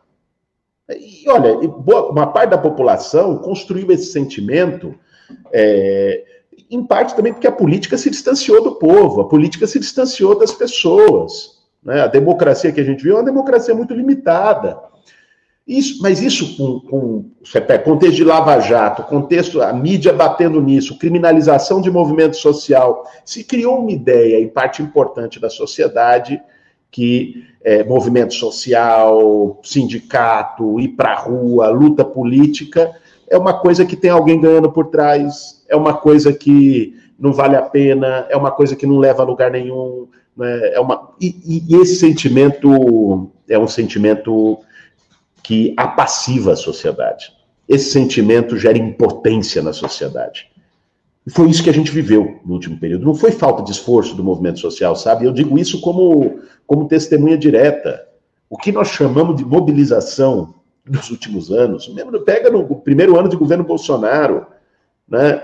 E olha, uma parte da população construiu esse sentimento é, em parte também porque a política se distanciou do povo, a política se distanciou das pessoas. Né? A democracia que a gente viu é uma democracia muito limitada. Isso, mas isso com, com contexto de Lava Jato, contexto, a mídia batendo nisso, criminalização de movimento social, se criou uma ideia, em parte importante da sociedade, que é, movimento social, sindicato, ir para a rua, luta política, é uma coisa que tem alguém ganhando por trás, é uma coisa que não vale a pena, é uma coisa que não leva a lugar nenhum. Né? É uma, e, e esse sentimento é um sentimento que apassiva a sociedade. Esse sentimento gera impotência na sociedade. E foi isso que a gente viveu no último período. Não foi falta de esforço do movimento social, sabe? Eu digo isso como, como testemunha direta. O que nós chamamos de mobilização nos últimos anos, mesmo pega no primeiro ano de governo Bolsonaro, né?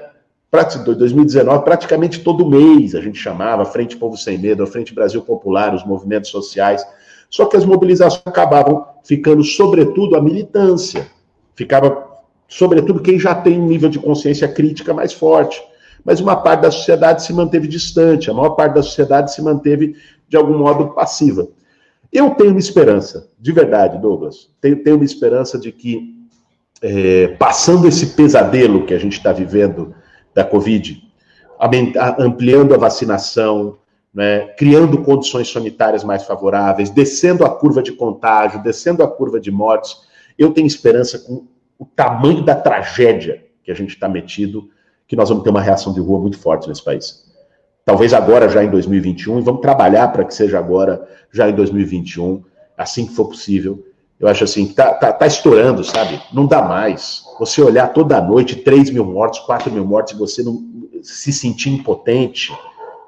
2019, praticamente todo mês a gente chamava Frente Povo Sem Medo, a Frente Brasil Popular, os movimentos sociais. Só que as mobilizações acabavam ficando, sobretudo, a militância. Ficava, sobretudo, quem já tem um nível de consciência crítica mais forte. Mas uma parte da sociedade se manteve distante, a maior parte da sociedade se manteve, de algum modo, passiva. Eu tenho uma esperança, de verdade, Douglas, tenho, tenho uma esperança de que, é, passando esse pesadelo que a gente está vivendo da Covid, ampliando a vacinação, né, criando condições sanitárias mais favoráveis, descendo a curva de contágio, descendo a curva de mortes, eu tenho esperança com o tamanho da tragédia que a gente está metido, que nós vamos ter uma reação de rua muito forte nesse país. Talvez agora, já em 2021, e vamos trabalhar para que seja agora, já em 2021, assim que for possível. Eu acho assim, tá, tá, tá estourando, sabe? Não dá mais. Você olhar toda noite 3 mil mortos, 4 mil mortos, e você não se sentir impotente,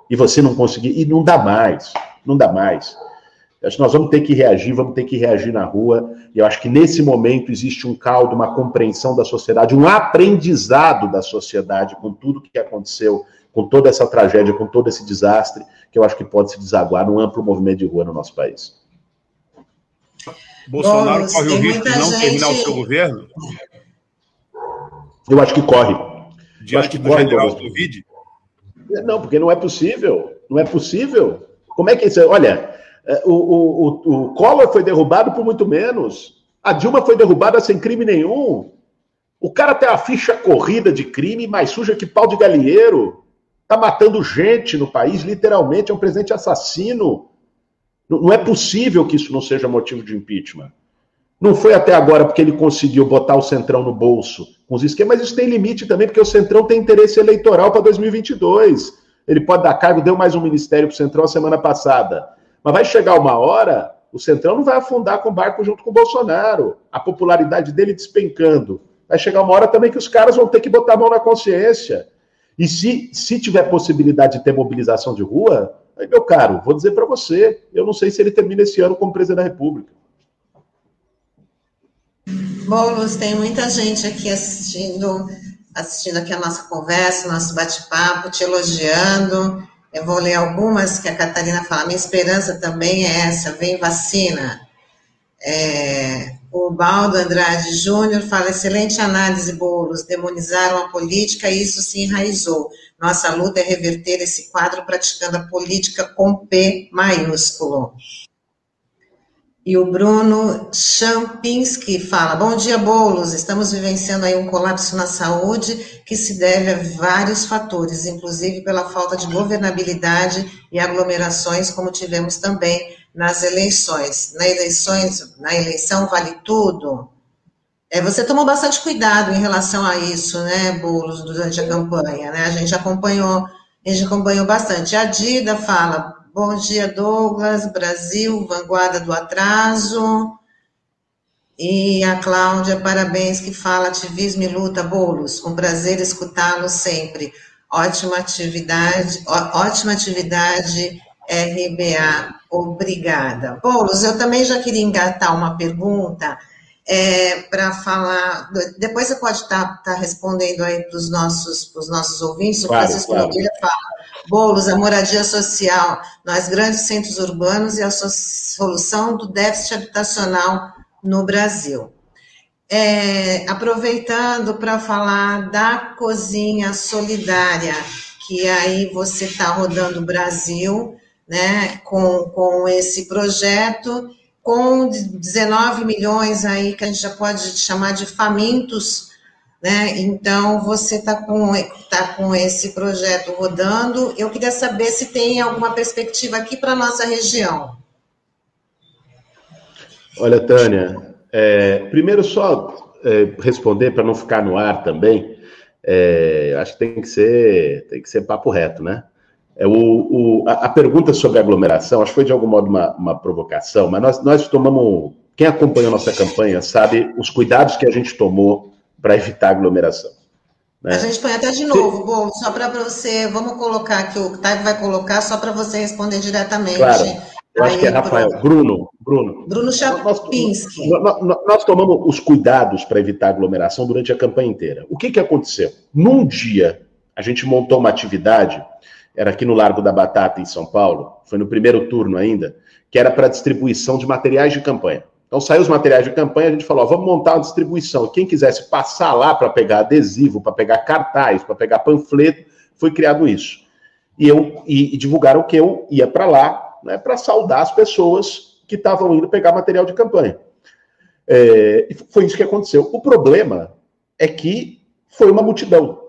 e você não conseguir, e não dá mais, não dá mais. Eu acho que nós vamos ter que reagir, vamos ter que reagir na rua, e eu acho que nesse momento existe um caldo, uma compreensão da sociedade, um aprendizado da sociedade com tudo que aconteceu, com toda essa tragédia, com todo esse desastre, que eu acho que pode se desaguar num amplo movimento de rua no nosso país. Bolsonaro Bom, corre o risco de não gente... terminar o seu governo? Eu acho que corre. Diante eu acho que do corre, general Covid? Não, porque não é possível. Não é possível. Como é que isso. Olha, é, o, o, o, o Collor foi derrubado por muito menos. A Dilma foi derrubada sem crime nenhum. O cara tem a ficha corrida de crime mais suja que pau de galinheiro. Tá matando gente no país, literalmente. É um presidente assassino. Não é possível que isso não seja motivo de impeachment. Não foi até agora porque ele conseguiu botar o Centrão no bolso com os esquemas, mas isso tem limite também, porque o Centrão tem interesse eleitoral para 2022. Ele pode dar cargo, deu mais um ministério para o Centrão semana passada. Mas vai chegar uma hora, o Centrão não vai afundar com o barco junto com o Bolsonaro. A popularidade dele despencando. Vai chegar uma hora também que os caras vão ter que botar a mão na consciência. E se, se tiver possibilidade de ter mobilização de rua, aí, meu caro, vou dizer para você, eu não sei se ele termina esse ano como presidente da República. Boulos, tem muita gente aqui assistindo, assistindo aqui a nossa conversa, nosso bate-papo, te elogiando. Eu vou ler algumas que a Catarina fala. Minha esperança também é essa, vem vacina. É, o Baldo Andrade Júnior fala, excelente análise, Boulos, demonizaram a política e isso se enraizou. Nossa luta é reverter esse quadro praticando a política com P maiúsculo. E o Bruno Champinski fala: Bom dia, Bolos. Estamos vivenciando aí um colapso na saúde que se deve a vários fatores, inclusive pela falta de governabilidade e aglomerações, como tivemos também nas eleições. Na eleições, na eleição vale tudo. É, você tomou bastante cuidado em relação a isso, né, Bolos, durante a campanha, né? A gente acompanhou, a gente acompanhou bastante. A Dida fala: Bom dia, Douglas, Brasil, vanguarda do atraso. E a Cláudia, parabéns, que fala ativismo e luta, bolos. Com prazer escutá-lo sempre. Ótima atividade, ó, ótima atividade, RBA. Obrigada. Bolos, eu também já queria engatar uma pergunta é, para falar. Depois você pode estar tá, tá respondendo aí para os nossos, nossos ouvintes, claro, o Francisco claro. Nogueira fala bolos, a moradia social nos grandes centros urbanos e a solução do déficit habitacional no Brasil. É, aproveitando para falar da cozinha solidária, que aí você está rodando o Brasil, né, com, com esse projeto, com 19 milhões aí, que a gente já pode chamar de famintos né? Então, você está com, tá com esse projeto rodando. Eu queria saber se tem alguma perspectiva aqui para a nossa região. Olha, Tânia, é, primeiro só é, responder para não ficar no ar também. é, acho que tem que ser tem que ser papo reto, né? É, o, o a, a, pergunta sobre aglomeração, acho que foi de algum modo uma, uma provocação, mas nós, nós tomamos. Quem acompanha a nossa campanha sabe os cuidados que a gente tomou para evitar aglomeração. Né? A gente põe até de novo, bom, só para você, vamos colocar aqui, o Taigo vai colocar só para você responder diretamente. Claro. Eu acho que é Rafael. Bruno, Bruno. Bruno Chapinski. Nós, nós, nós, tomamos os cuidados para evitar aglomeração durante a campanha inteira. O que, que aconteceu? Num dia, a gente montou uma atividade, era aqui no Largo da Batata, em São Paulo, foi no primeiro turno ainda, que era para distribuição de materiais de campanha. Então saiu os materiais de campanha, a gente falou, ó, vamos montar uma distribuição. Quem quisesse passar lá para pegar adesivo, para pegar cartaz, para pegar panfleto, foi criado isso. E eu e, e divulgaram que eu ia para lá, né, para saudar as pessoas que estavam indo pegar material de campanha. É, e foi isso que aconteceu. O problema é que foi uma multidão.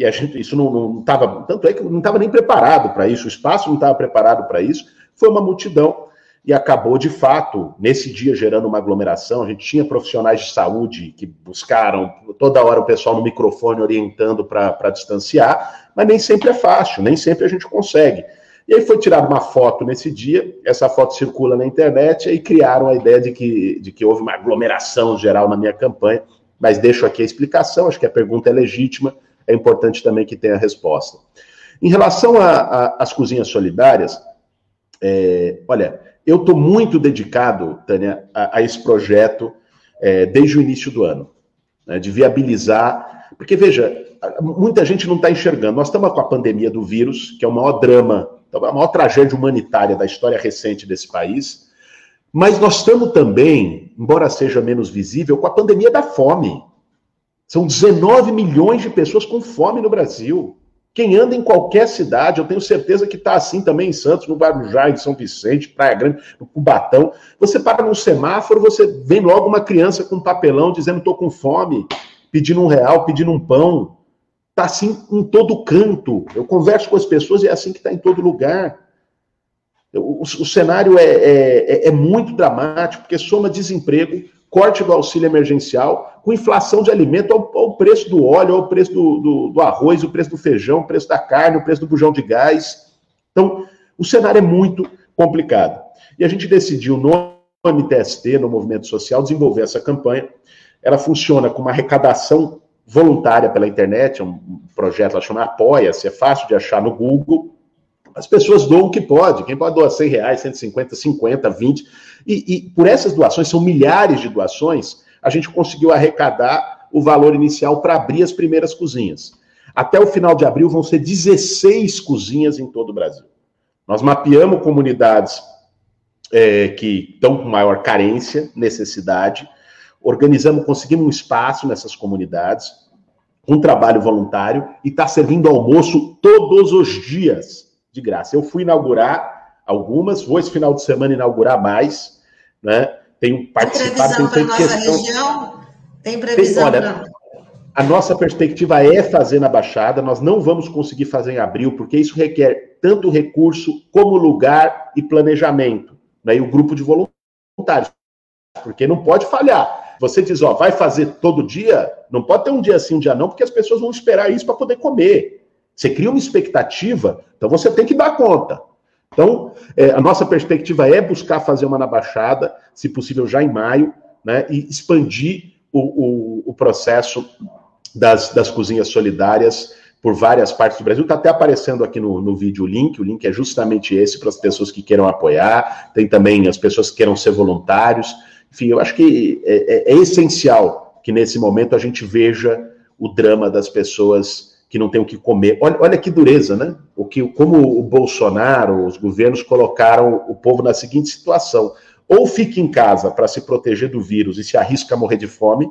E a gente, isso não estava, tanto é que não estava nem preparado para isso, o espaço não estava preparado para isso. Foi uma multidão e acabou de fato, nesse dia, gerando uma aglomeração. A gente tinha profissionais de saúde que buscaram toda hora o pessoal no microfone orientando para distanciar, mas nem sempre é fácil, nem sempre a gente consegue. E aí foi tirada uma foto nesse dia, essa foto circula na internet, e aí criaram a ideia de que, de que houve uma aglomeração geral na minha campanha, mas deixo aqui a explicação, acho que a pergunta é legítima, é importante também que tenha resposta. Em relação às cozinhas solidárias, é, olha, eu estou muito dedicado, Tânia, a, a esse projeto é, desde o início do ano, né, de viabilizar. Porque, veja, muita gente não está enxergando. Nós estamos com a pandemia do vírus, que é o maior drama, a maior tragédia humanitária da história recente desse país. Mas nós estamos também, embora seja menos visível, com a pandemia da fome. São 19 milhões de pessoas com fome no Brasil. Quem anda em qualquer cidade, eu tenho certeza que está assim também em Santos, no Guarujá, em São Vicente, Praia Grande, no Cubatão. Você para num semáforo, você vem logo uma criança com um papelão dizendo estou com fome, pedindo um real, pedindo um pão. Está assim em todo canto. Eu converso com as pessoas e é assim que está em todo lugar. O, o, o cenário é, é, é, é muito dramático, porque soma desemprego, corte do auxílio emergencial, com inflação de alimento ao, preço do óleo, ao preço do, do, do, arroz, o preço do feijão, o preço da carne, o preço do bujão de gás. Então, o cenário é muito complicado. E a gente decidiu no MTST, no Movimento Social, desenvolver essa campanha. Ela funciona com uma arrecadação voluntária pela internet, é um projeto, ela chama Apoia-se, é fácil de achar no Google. As pessoas doam o que pode. Quem pode doar 100 reais, 150, 50, 20. E, e por essas doações, são milhares de doações, a gente conseguiu arrecadar o valor inicial para abrir as primeiras cozinhas. Até o final de abril vão ser 16 cozinhas em todo o Brasil. Nós mapeamos comunidades é, que estão com maior carência, necessidade, organizamos, conseguimos um espaço nessas comunidades, um trabalho voluntário, e está servindo almoço todos os dias de graça. Eu fui inaugurar algumas, vou esse final de semana inaugurar mais, né? Tenho participado, tenho feito questão. Região? Tem previsão Tem, olha, A nossa perspectiva é fazer na Baixada, nós não vamos conseguir fazer em abril, porque isso requer tanto recurso como lugar e planejamento, né? E o grupo de voluntários, porque não pode falhar. Você diz, ó, vai fazer todo dia, não pode ter um dia sim, um dia não, porque as pessoas vão esperar isso para poder comer. Você cria uma expectativa, então você tem que dar conta. Então, é, a nossa perspectiva é buscar fazer uma na Baixada, se possível já em maio, né, e expandir o, o, o processo das, das cozinhas solidárias por várias partes do Brasil. Está até aparecendo aqui no, no vídeo o link, o link é justamente esse para as pessoas que queiram apoiar, tem também as pessoas que queiram ser voluntários. Enfim, eu acho que é, é, é essencial que nesse momento a gente veja o drama das pessoas que não tem o que comer. Olha, olha que dureza, né? O que, como o Bolsonaro, os governos colocaram o povo na seguinte situação: ou fica em casa para se proteger do vírus e se arrisca a morrer de fome,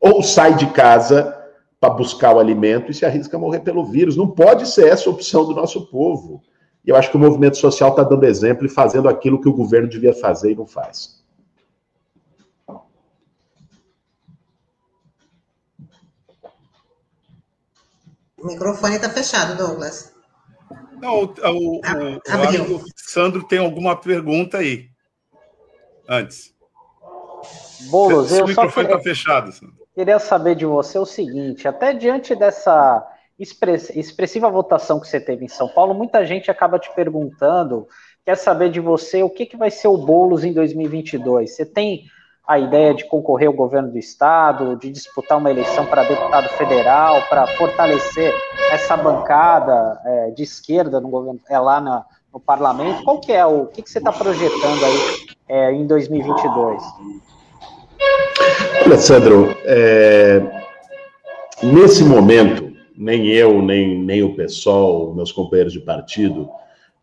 ou sai de casa para buscar o alimento e se arrisca a morrer pelo vírus. Não pode ser essa a opção do nosso povo. E eu acho que o movimento social está dando exemplo e fazendo aquilo que o governo devia fazer e não faz. O microfone está fechado, Douglas. Não, o, o, o, o Sandro tem alguma pergunta aí. Antes. Bolos, eu o microfone está fechado, Sandro. queria saber de você o seguinte: até diante dessa expressiva votação que você teve em São Paulo, muita gente acaba te perguntando, quer saber de você o que, que vai ser o Boulos em 2022. Você tem a ideia de concorrer ao governo do estado, de disputar uma eleição para deputado federal, para fortalecer essa bancada é, de esquerda no governo, é lá na, no parlamento? Qual que é o, que, que você está projetando aí é, em 2022? Alessandro, é, nesse momento, nem eu, nem, nem o PSOL, meus companheiros de partido,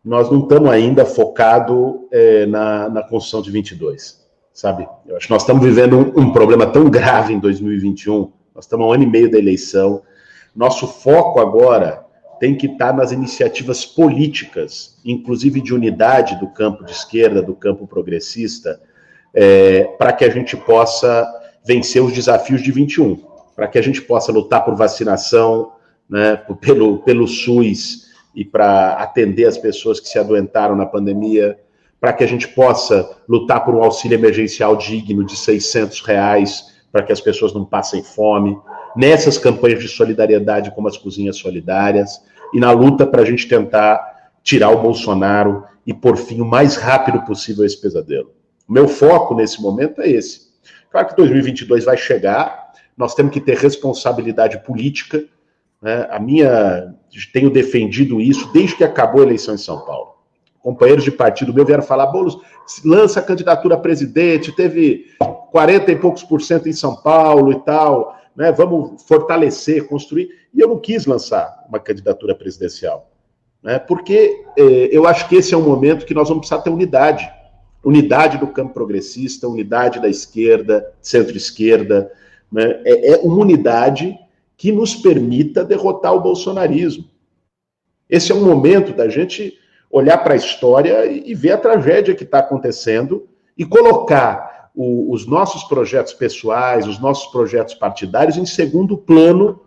nós não estamos ainda focados é, na, na construção de 22, sabe? Eu acho que nós estamos vivendo um, um problema tão grave em 2021, nós estamos a um ano e meio da eleição, nosso foco agora tem que estar nas iniciativas políticas, inclusive de unidade do campo de esquerda, do campo progressista, é, para que a gente possa vencer os desafios de 21, para que a gente possa lutar por vacinação, né, pelo, pelo SUS e para atender as pessoas que se adoentaram na pandemia, para que a gente possa lutar por um auxílio emergencial digno de 600 reais, para que as pessoas não passem fome, nessas campanhas de solidariedade como as cozinhas solidárias, e na luta para a gente tentar tirar o Bolsonaro e, por fim, o mais rápido possível esse pesadelo. O meu foco nesse momento é esse. Claro que 2022 vai chegar, nós temos que ter responsabilidade política. Né? A minha, tenho defendido isso desde que acabou a eleição em São Paulo. Companheiros de partido meu vieram falar, Boulos, lança a candidatura a presidente, teve 40 e poucos por cento em São Paulo e tal, né? vamos fortalecer, construir. E eu não quis lançar uma candidatura presidencial, né? porque eh, eu acho que esse é um momento que nós vamos precisar ter unidade unidade do campo progressista, unidade da esquerda, centro-esquerda, né? é, é uma unidade que nos permita derrotar o bolsonarismo. Esse é um momento da gente olhar para a história e, ver a tragédia que está acontecendo e colocar o, os nossos projetos pessoais, os nossos projetos partidários em segundo plano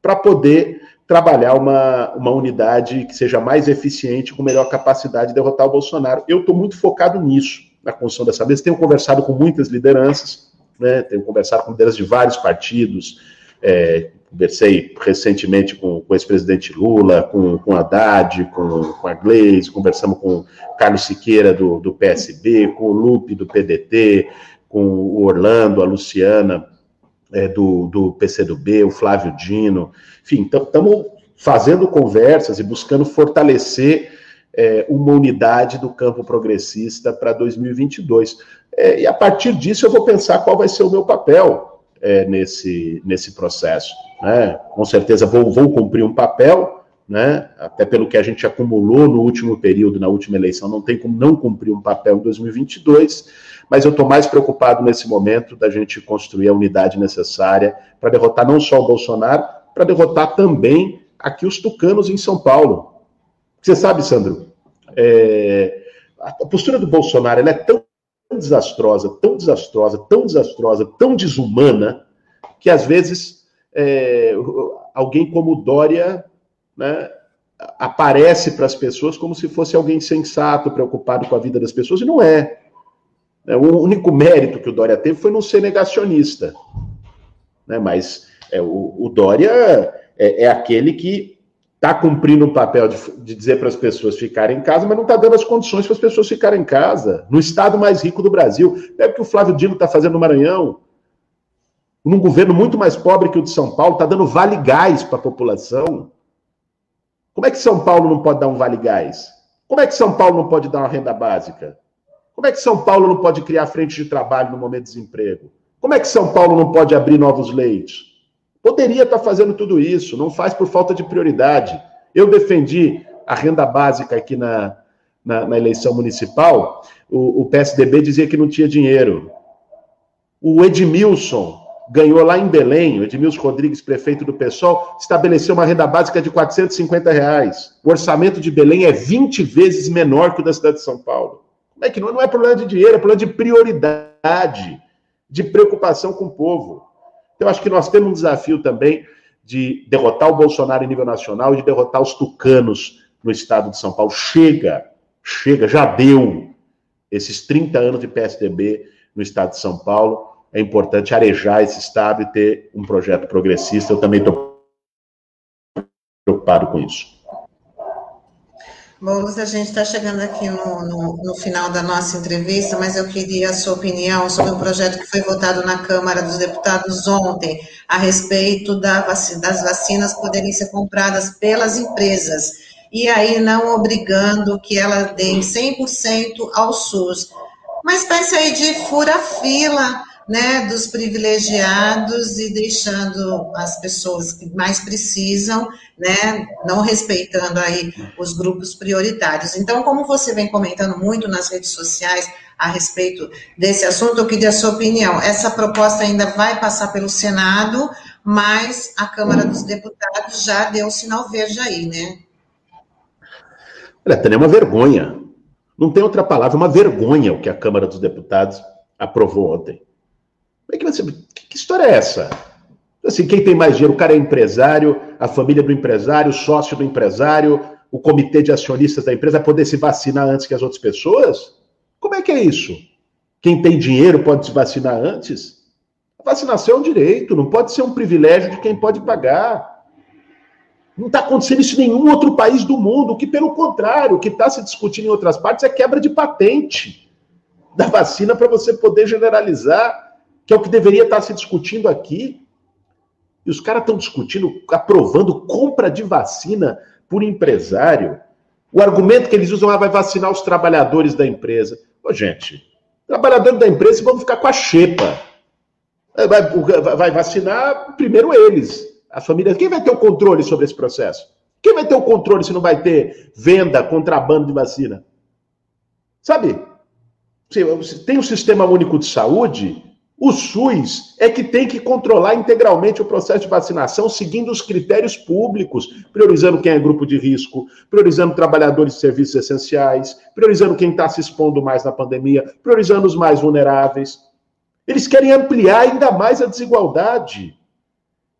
para poder trabalhar uma, uma unidade que seja mais eficiente, com melhor capacidade de derrotar o Bolsonaro. Eu estou muito focado nisso, na construção dessa mesa. Tenho conversado com muitas lideranças, né? tenho conversado com lideranças de vários partidos, é, conversei recentemente com, com o ex-presidente Lula, com, com Haddad, com, com a Gleisi, conversamos com Carlos Siqueira, do, do PSB, com o Lupe, do PDT, com o Orlando, a Luciana, é, do, do PCdoB, o Flávio Dino, enfim, estamos fazendo conversas e buscando fortalecer é, uma unidade do campo progressista para 2022. É, e a partir disso eu vou pensar qual vai ser o meu papel é, nesse, nesse processo. Né? Com certeza vou, vou cumprir um papel, né? até pelo que a gente acumulou no último período, na última eleição, não tem como não cumprir um papel em 2022 mas eu estou mais preocupado nesse momento da gente construir a unidade necessária para derrotar não só o Bolsonaro, para derrotar também aqui os tucanos em São Paulo. Você sabe, Sandro, é, a postura do Bolsonaro é tão desastrosa, tão desastrosa, tão desastrosa, tão desumana, que às vezes é, alguém como Dória né, aparece para as pessoas como se fosse alguém sensato, preocupado com a vida das pessoas, e não é. É, o único mérito que o Dória teve foi não ser negacionista. Né? Mas é, o, o, Dória é, é, aquele que está cumprindo o papel de, de dizer para as pessoas ficarem em casa, mas não está dando as condições para as pessoas ficarem em casa. No estado mais rico do Brasil. É o que o Flávio Dino está fazendo no Maranhão. Num governo muito mais pobre que o de São Paulo, está dando vale gás para a população. Como é que São Paulo não pode dar um vale gás? Como é que São Paulo não pode dar uma renda básica? Como é que São Paulo não pode criar frente de trabalho no momento de desemprego? Como é que São Paulo não pode abrir novos leitos? Poderia estar fazendo tudo isso, não faz por falta de prioridade. Eu defendi a renda básica aqui na, na, na eleição municipal, o, o PSDB dizia que não tinha dinheiro. O Edmilson ganhou lá em Belém, o Edmilson Rodrigues, prefeito do PSOL, estabeleceu uma renda básica de 450 reais. O orçamento de Belém é 20 vezes menor que o da cidade de São Paulo. Como é que não, não é problema de dinheiro, é problema de prioridade, de preocupação com o povo. Então, acho que nós temos um desafio também de derrotar o Bolsonaro em nível nacional e de derrotar os tucanos no estado de São Paulo. Chega, chega, já deu esses 30 anos de PSDB no estado de São Paulo. é importante arejar esse Estado e ter um projeto progressista. Eu também estou preocupado com isso. Bom, a gente está chegando aqui no, no, no, final da nossa entrevista, mas eu queria a sua opinião sobre um projeto que foi votado na Câmara dos Deputados ontem, a respeito da vacina, das vacinas poderem ser compradas pelas empresas, e aí não obrigando que ela dê 100% ao SUS. Mas espécie aí de fura-fila, né, dos privilegiados e deixando as pessoas que mais precisam, né, não respeitando aí os grupos prioritários. Então, como você vem comentando muito nas redes sociais a respeito desse assunto, eu queria a sua opinião. Essa proposta ainda vai passar pelo Senado, mas a Câmara dos Deputados já deu sinal verde aí, né? Olha, é uma vergonha. Não tem outra palavra, uma vergonha o que a Câmara dos Deputados aprovou ontem. Como é que você. Que história é essa? Assim, quem tem mais dinheiro? O cara é empresário, a família do empresário, o sócio do empresário, o comitê de acionistas da empresa poder se vacinar antes que as outras pessoas? Como é que é isso? Quem tem dinheiro pode se vacinar antes? A vacinação é um direito, não pode ser um privilégio de quem pode pagar. Não está acontecendo isso em nenhum outro país do mundo, que, pelo contrário, o que está se discutindo em outras partes é quebra de patente da vacina para você poder generalizar que é o que deveria estar se discutindo aqui. E os caras estão discutindo, aprovando compra de vacina por empresário. O argumento que eles usam é vai vacinar os trabalhadores da empresa. Ô, gente, trabalhadores da empresa vão ficar com a xepa. Vai, vai vacinar primeiro eles, a família. Quem vai ter o controle sobre esse processo? Quem vai ter o controle se não vai ter venda, contrabando de vacina? Sabe? Tem um sistema único de saúde o SUS é que tem que controlar integralmente o processo de vacinação, seguindo os critérios públicos, priorizando quem é grupo de risco, priorizando trabalhadores de serviços essenciais, priorizando quem está se expondo mais na pandemia, priorizando os mais vulneráveis. Eles querem ampliar ainda mais a desigualdade.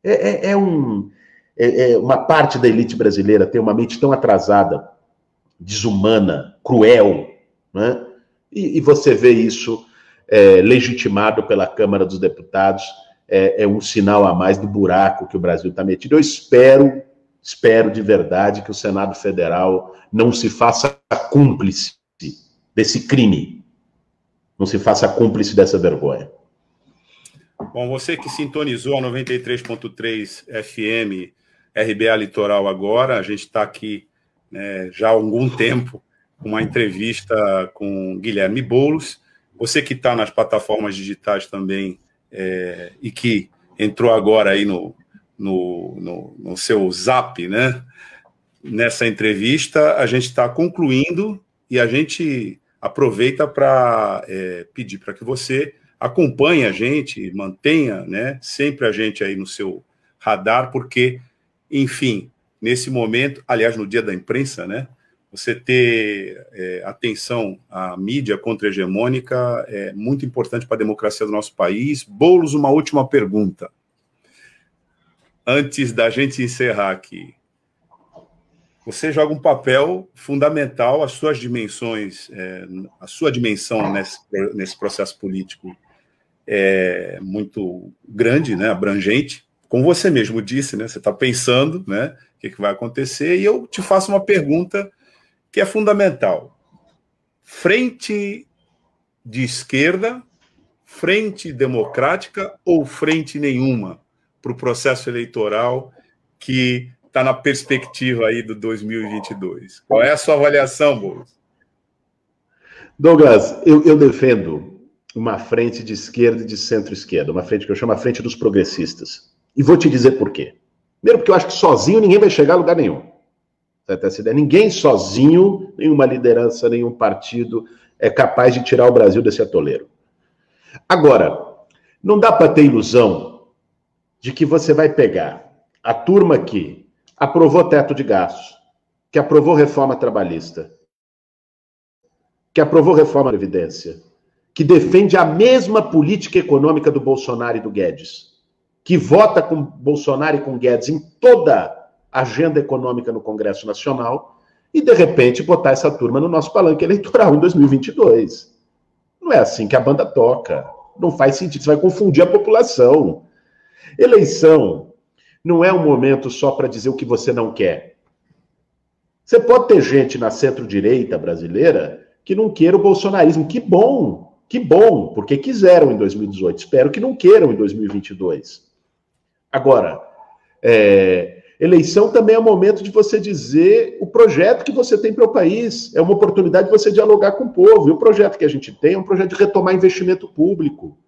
É, é, é um, é, é uma parte da elite brasileira tem uma mente tão atrasada, desumana, cruel, né? e, e você vê isso é, legitimado pela Câmara dos Deputados, é, é, um sinal a mais do buraco que o Brasil está metido. Eu espero, espero de verdade que o Senado Federal não se faça cúmplice desse crime, não se faça cúmplice dessa vergonha. Bom, você que sintonizou a 93.3 FM RBA Litoral agora, a gente está aqui né, já há algum tempo com uma entrevista com Guilherme Boulos, você que está nas plataformas digitais também é, e que entrou agora aí no, no, no, no seu zap, né? Nessa entrevista, a gente está concluindo e a gente aproveita para é, pedir para que você acompanhe a gente, mantenha né, sempre a gente aí no seu radar, porque, enfim, nesse momento, aliás, no dia da imprensa, né? Você ter é, atenção à mídia contra-hegemônica é muito importante para a democracia do nosso país. Boulos, uma última pergunta. Antes da gente encerrar aqui. Você joga um papel fundamental, as suas dimensões, é, a sua dimensão nesse, nesse processo político é muito grande, né, abrangente. Como você mesmo disse, né, você está pensando né, o que, que vai acontecer, e eu te faço uma pergunta que é fundamental. Frente de esquerda, frente democrática ou frente nenhuma para o processo eleitoral que está na perspectiva aí do 2022. Qual é a sua avaliação, Boulos? Douglas, eu, eu defendo uma frente de esquerda e de centro-esquerda, uma frente que eu chamo a frente dos progressistas. E vou te dizer por quê. Primeiro, porque eu acho que sozinho ninguém vai chegar a lugar nenhum. Essa ideia. Ninguém sozinho, nenhuma liderança, nenhum partido é capaz de tirar o Brasil desse atoleiro. Agora, não dá para ter ilusão de que você vai pegar a turma que aprovou teto de gastos, que aprovou reforma trabalhista, que aprovou reforma da Previdência, que defende a mesma política econômica do Bolsonaro e do Guedes, que vota com Bolsonaro e com Guedes em toda agenda econômica no Congresso Nacional e, de repente, botar essa turma no nosso palanque eleitoral em 2022. Não é assim que a banda toca. Não faz sentido, você vai confundir a população. Eleição não é um momento só para dizer o que você não quer. Você pode ter gente na centro-direita brasileira que não queira o bolsonarismo. Que bom, que bom, porque quiseram em 2018. Espero que não queiram em 2022. Agora, é, eleição também é um momento de você dizer o projeto que você tem para o país. É uma oportunidade de você dialogar com o povo. E o projeto que a gente tem é um projeto de retomar investimento público,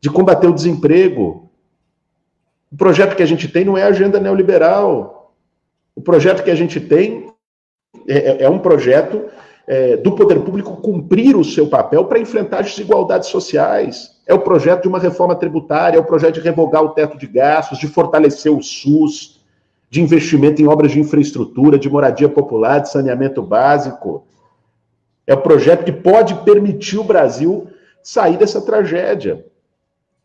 de combater o desemprego. O projeto que a gente tem não é agenda neoliberal. O projeto que a gente tem é, é, é um projeto é, do poder público cumprir o seu papel para enfrentar as desigualdades sociais. É o projeto de uma reforma tributária, é o projeto de revogar o teto de gastos, de fortalecer o SUS, de investimento em obras de infraestrutura, de moradia popular, de saneamento básico. É o projeto que pode permitir o Brasil sair dessa tragédia.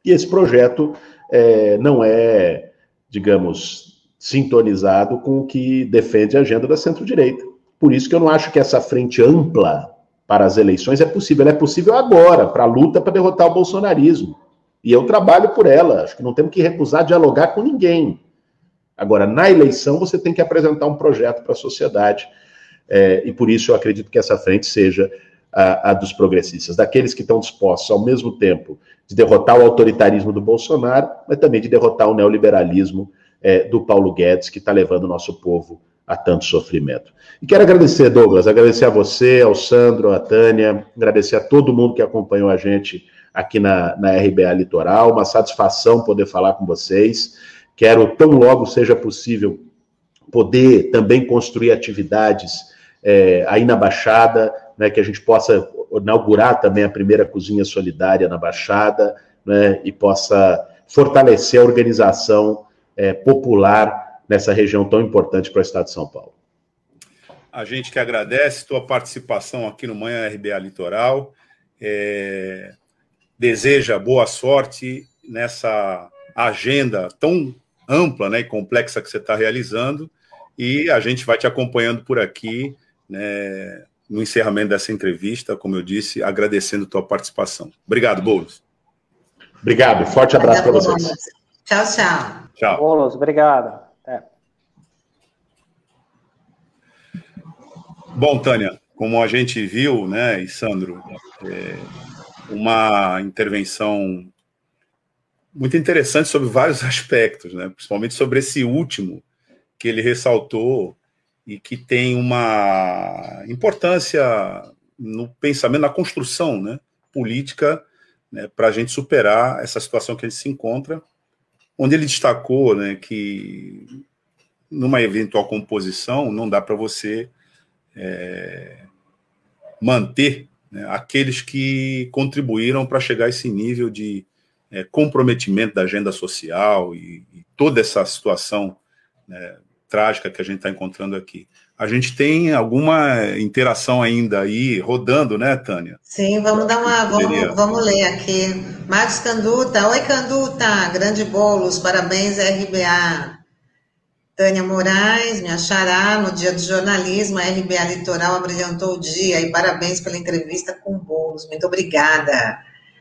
E esse projeto é, não é, digamos, sintonizado com o que defende a agenda da centro-direita. Por isso que eu não acho que essa frente ampla para as eleições é possível. Ela é possível agora, para a luta para derrotar o bolsonarismo. E eu trabalho por ela. Acho que não temos que recusar dialogar com ninguém. Agora, na eleição, você tem que apresentar um projeto para a sociedade. É, e por isso eu acredito que essa frente seja a, a, dos progressistas, daqueles que estão dispostos, ao mesmo tempo, de derrotar o autoritarismo do Bolsonaro, mas também de derrotar o neoliberalismo é, do Paulo Guedes, que está levando o nosso povo a tanto sofrimento. E quero agradecer, Douglas, agradecer a você, ao Sandro, a Tânia, agradecer a todo mundo que acompanhou a gente aqui na, na RBA Litoral, uma satisfação poder falar com vocês. Quero, tão logo seja possível, poder também construir atividades é, aí na Baixada, né, que a gente possa inaugurar também a primeira cozinha solidária na Baixada, né, e possa fortalecer a organização é, popular nessa região tão importante para o estado de São Paulo. A gente que agradece tua participação aqui no Manhã RBA Litoral. É, deseja boa sorte nessa agenda tão ampla né, e complexa que você está realizando. E a gente vai te acompanhando por aqui né, no encerramento dessa entrevista, como eu disse, agradecendo tua participação. Obrigado, Boulos. Obrigado, forte abraço para vocês. Tchau, tchau. Tchau. Boulos, obrigado. Bom, Tânia, como a gente viu, né, e Sandro, é uma intervenção muito interessante sobre vários aspectos, né, principalmente sobre esse último que ele ressaltou e que tem uma importância no pensamento, na construção né, política, né, para a gente superar essa situação que a gente se encontra, onde ele destacou né, que numa eventual composição não dá para você é, manter né, aqueles que contribuíram para chegar a esse nível de é, comprometimento da agenda social e, e toda essa situação né, trágica que a gente está encontrando aqui. A gente tem alguma interação ainda aí rodando, né, Tânia? Sim, vamos dar uma. Vamos, vamos ler aqui. Marcos Canduta. Oi, Canduta. Grande bolos. Parabéns, RBA. Tânia Moraes, me achará no dia do jornalismo, a RBA Litoral abrilhantou o dia e parabéns pela entrevista com Boulos. Muito obrigada.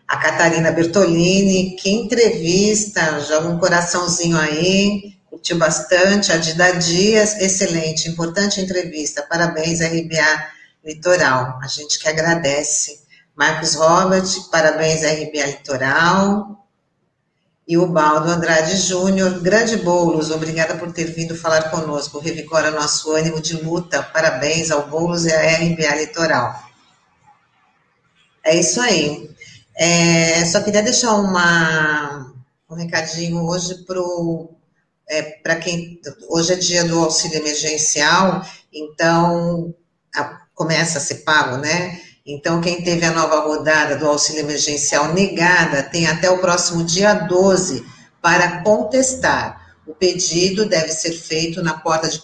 A Catarina Bertolini, que entrevista, joga um coraçãozinho aí, curtiu bastante. A Dida Dias, excelente, importante entrevista. Parabéns, RBA Litoral. A gente que agradece. Marcos Robert, parabéns, RBA Litoral. E o Baldo Andrade Júnior, grande Boulos, obrigada por ter vindo falar conosco. Revigora nosso ânimo de luta. Parabéns ao Boulos e à RBA Litoral. É isso aí. É, só queria deixar uma, um recadinho hoje para é, quem. Hoje é dia do auxílio emergencial, então a, começa a ser pago, né? Então, quem teve a nova rodada do auxílio emergencial negada tem até o próximo dia 12 para contestar. O pedido deve ser feito na porta de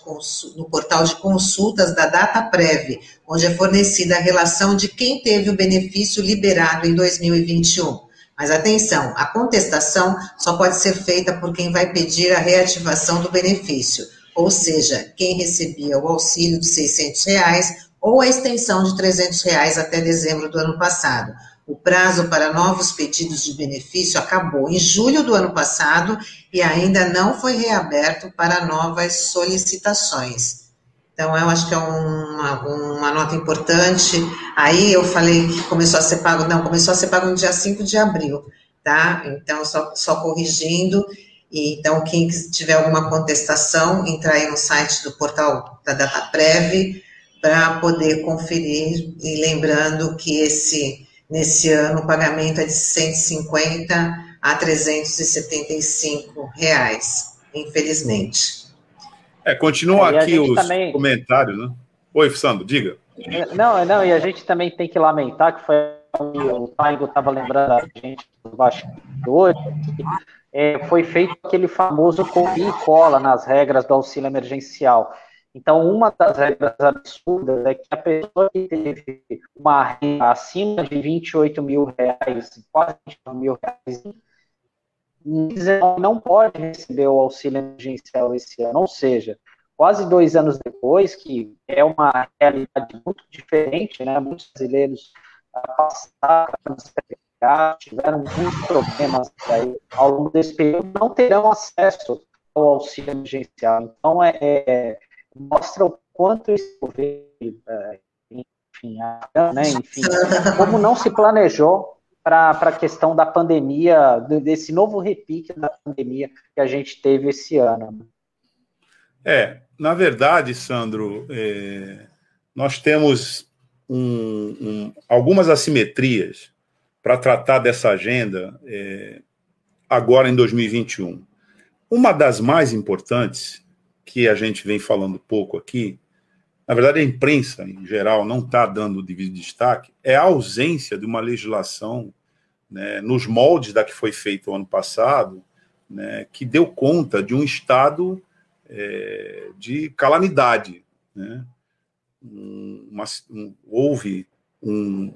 no portal de consultas da Data Prévia, onde é fornecida a relação de quem teve o benefício liberado em 2021. Mas atenção, a contestação só pode ser feita por quem vai pedir a reativação do benefício, ou seja, quem recebia o auxílio de 600 reais ou a extensão de 300 reais até dezembro do ano passado. O prazo para novos pedidos de benefício acabou em julho do ano passado e ainda não foi reaberto para novas solicitações. Então, eu acho que é uma, uma nota importante. Aí eu falei que começou a ser pago, não, começou a ser pago no dia 5 de abril, tá? Então, só, só corrigindo. E, então, quem tiver alguma contestação, entrar aí no site do portal da DataPrev para poder conferir. E lembrando que esse, nesse ano o pagamento é de 150 a 375 reais, infelizmente. É, continuam é, aqui os também... comentários, né? Oi, Sandro, diga. Não, não, e a gente também tem que lamentar que foi o Taigo estava lembrando a gente dos bastidores, é, foi feito aquele famoso copia e cola nas regras do auxílio emergencial. Então, uma das regras absurdas é que a pessoa que teve uma renda acima de 28 mil reais, quase 20 mil reais, não pode receber o auxílio emergencial esse ano. Ou seja, quase dois anos depois, que é uma realidade muito diferente, né? Muitos brasileiros passaram tiveram muitos problemas aí, ao longo desse período, não terão acesso ao auxílio emergencial. Então, é, é mostra o quanto isso veio, é, enfim, né, enfim, como não se planejou para a questão da pandemia, desse novo repique da pandemia que a gente teve esse ano. É, na verdade, Sandro, é, nós temos um, um, algumas assimetrias para tratar dessa agenda é, agora em 2021. Uma das mais importantes, que a gente vem falando pouco aqui, na verdade a imprensa em geral não está dando devido destaque, é a ausência de uma legislação né, nos moldes da que foi feita o ano passado, né, que deu conta de um estado é, de calamidade. Né? Um, uma, um, houve um,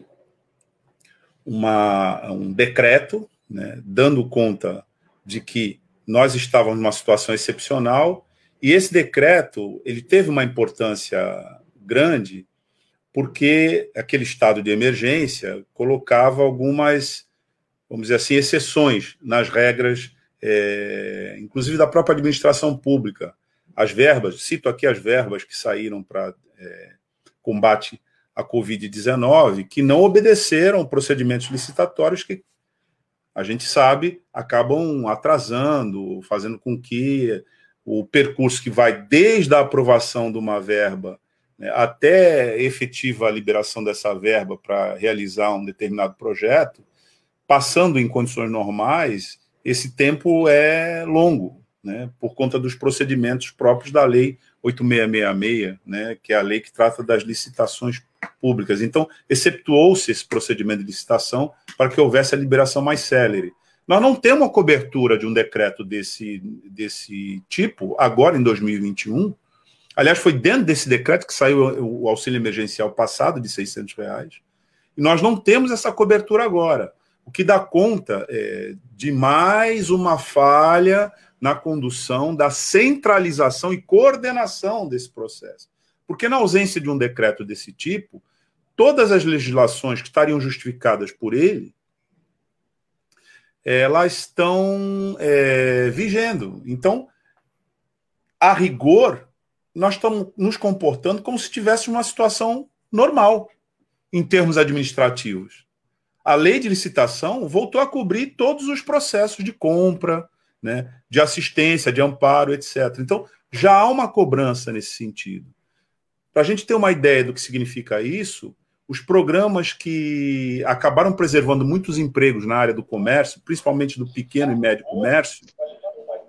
uma, um decreto né, dando conta de que nós estávamos numa situação excepcional e esse decreto ele teve uma importância grande porque aquele estado de emergência colocava algumas, vamos dizer assim, exceções nas regras, é, inclusive da própria administração pública. As verbas, cito aqui as verbas que saíram para é, combate a Covid-19 que não obedeceram procedimentos licitatórios que a gente sabe acabam atrasando, fazendo com que o percurso que vai desde a aprovação de uma verba né, até efetiva liberação dessa verba para realizar um determinado projeto, passando em condições normais, esse tempo é longo, né, por conta dos procedimentos próprios da lei 8666, né, que é a lei que trata das licitações públicas. Então, exceptuou-se esse procedimento de licitação para que houvesse a liberação mais célere. Nós não temos uma cobertura de um decreto desse, desse tipo agora em 2021. Aliás, foi dentro desse decreto que saiu o auxílio emergencial passado de 600 reais. E nós não temos essa cobertura agora, o que dá conta é, de mais uma falha na condução da centralização e coordenação desse processo. Porque, na ausência de um decreto desse tipo, todas as legislações que estariam justificadas por ele, elas estão é, vigendo. Então, a rigor, nós estamos nos comportando como se tivesse uma situação normal em termos administrativos. A lei de licitação voltou a cobrir todos os processos de compra, né, de assistência, de amparo, etc. Então, já há uma cobrança nesse sentido. Para a gente ter uma ideia do que significa isso, os programas que acabaram preservando muitos empregos na área do comércio, principalmente do pequeno e médio comércio,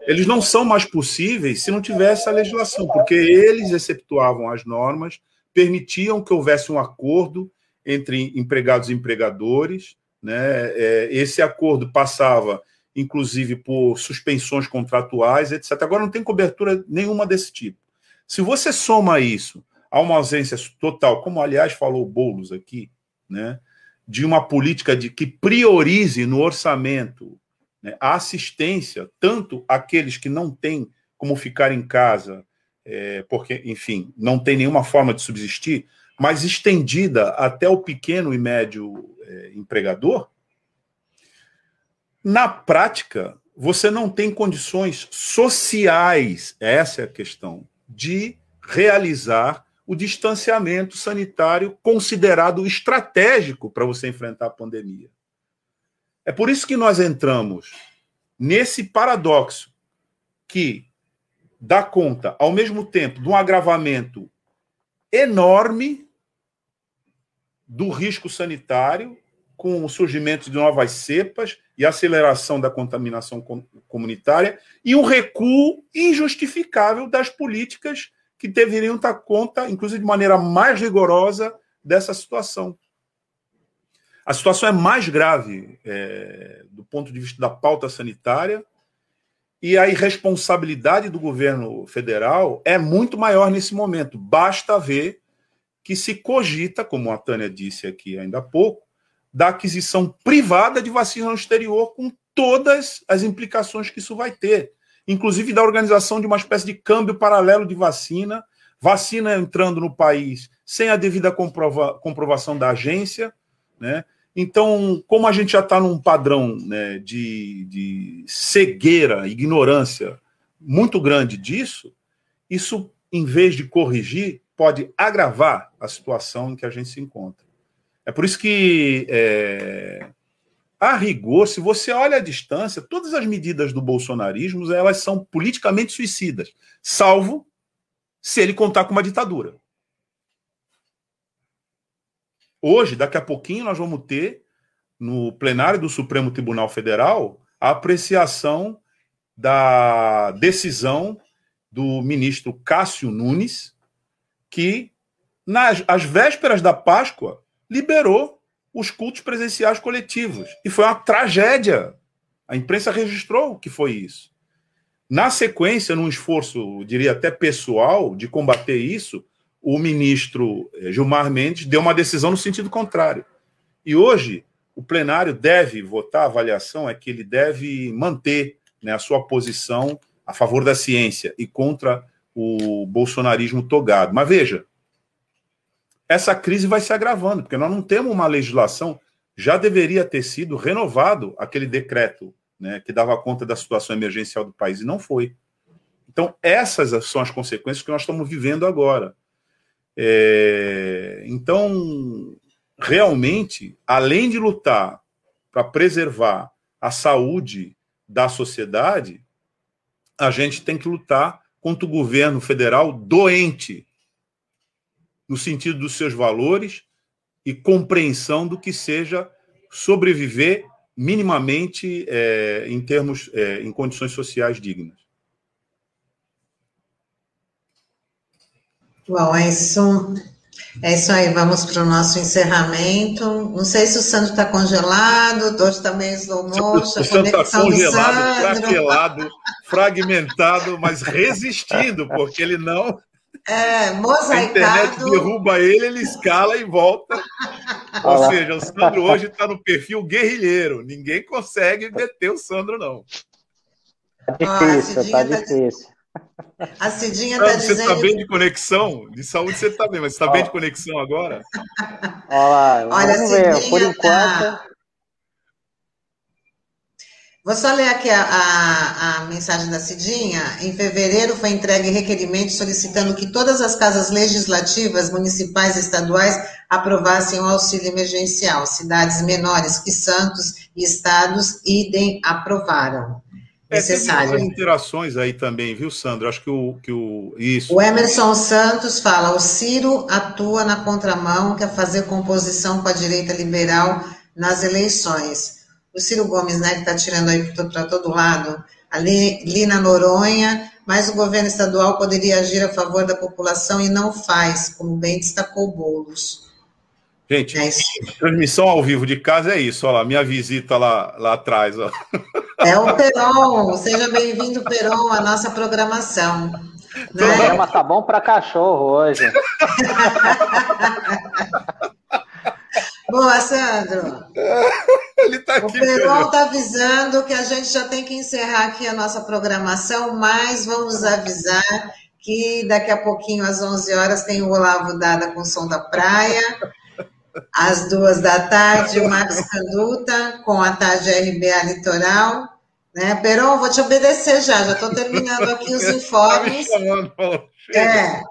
eles não são mais possíveis se não tivesse a legislação, porque eles exceptuavam as normas, permitiam que houvesse um acordo entre empregados e empregadores, né? É, esse acordo passava inclusive por suspensões contratuais, etc. Agora não tem cobertura nenhuma desse tipo. Se você soma isso a uma ausência total, como aliás falou Boulos aqui, né, de uma política de que priorize no orçamento né, a assistência, tanto aqueles que não têm como ficar em casa, é, porque, enfim, não tem nenhuma forma de subsistir, mas estendida até o pequeno e médio é, empregador, na prática, você não tem condições sociais, essa é a questão, de realizar o distanciamento sanitário considerado estratégico para você enfrentar a pandemia. É por isso que nós entramos nesse paradoxo que dá conta, ao mesmo tempo, de um agravamento enorme do risco sanitário, com o surgimento de novas cepas e aceleração da contaminação comunitária, e um recuo injustificável das políticas que deveriam dar conta, inclusive de maneira mais rigorosa, dessa situação. A situação é mais grave é, do ponto de vista da pauta sanitária e a irresponsabilidade do governo federal é muito maior nesse momento. Basta ver que se cogita, como a Tânia disse aqui ainda há pouco, da aquisição privada de vacina no exterior, com todas as implicações que isso vai ter inclusive da organização de uma espécie de câmbio paralelo de vacina, vacina entrando no país sem a devida comprova comprovação da agência, né? Então, como a gente já está num padrão né, de, de cegueira, ignorância muito grande disso, isso, em vez de corrigir, pode agravar a situação em que a gente se encontra. É por isso que é, a rigor, se você olha à distância, todas as medidas do bolsonarismo elas são politicamente suicidas, salvo se ele contar com uma ditadura. Hoje, daqui a pouquinho, nós vamos ter no plenário do Supremo Tribunal Federal a apreciação da decisão do ministro Cássio Nunes, que, nas às vésperas da Páscoa, liberou os cultos presenciais coletivos. E foi uma tragédia. A imprensa registrou que foi isso. Na sequência, num esforço, diria até pessoal, de combater isso, o ministro eh, Gilmar Mendes deu uma decisão no sentido contrário. E hoje, o plenário deve votar, a avaliação é que ele deve manter né, a sua posição a favor da ciência e contra o bolsonarismo togado. Mas veja, essa crise vai se agravando, porque nós não temos uma legislação. Já deveria ter sido renovado aquele decreto né, que dava conta da situação emergencial do país, e não foi. Então, essas são as consequências que nós estamos vivendo agora. É, então, realmente, além de lutar para preservar a saúde da sociedade, a gente tem que lutar contra o governo federal doente, no sentido dos seus valores e compreensão do que seja sobreviver minimamente é, em termos, é, em condições sociais dignas. Bom, é isso, é isso aí. Vamos para o nosso encerramento. Não sei se o Sandro está congelado, hoje está meio slow motion. O Sandro está congelado, craquelado, fragmentado, mas resistindo, porque ele não é, mosaicado. A internet derruba ele, ele escala e volta. Ou seja, o Sandro hoje está no perfil guerrilheiro. Ninguém consegue deter o Sandro, não. Tá difícil, tá, tá difícil. A Cidinha está dizendo... Você está bem de conexão? De saúde você está bem, mas você está bem de conexão agora? Olha, Olha vamos ver. Por tá enquanto... Tá... Vou só ler aqui a, a, a, mensagem da Cidinha. Em fevereiro foi entregue requerimento solicitando que todas as casas legislativas, municipais e estaduais aprovassem o auxílio emergencial. Cidades menores que Santos e estados, idem, aprovaram. É, Necessário. Interações aí também, viu, Sandro? Acho que o, que o. Isso. O Emerson Santos fala: o Ciro atua na contramão, quer fazer composição com a direita liberal nas eleições o Ciro Gomes, né, que está tirando aí para todo lado, ali, ali na Noronha, mas o governo estadual poderia agir a favor da população e não faz, como bem destacou Boulos. Gente, é transmissão ao vivo de casa é isso, olha lá, minha visita lá, lá atrás. Ó. É o Peron, seja bem-vindo, Peron, à nossa programação. O né? programa tá bom para cachorro hoje. Boa, Sandro. Ele tá aqui. O Peron está avisando que a gente já tem que encerrar aqui a nossa programação, mas vamos avisar que daqui a pouquinho, às 11 horas, tem o Olavo Dada com o Som da Praia. às duas da tarde, o Marcos Canduta, com a tarde RBA Litoral. Né? Peron, vou te obedecer já, já estou terminando aqui os informes. É.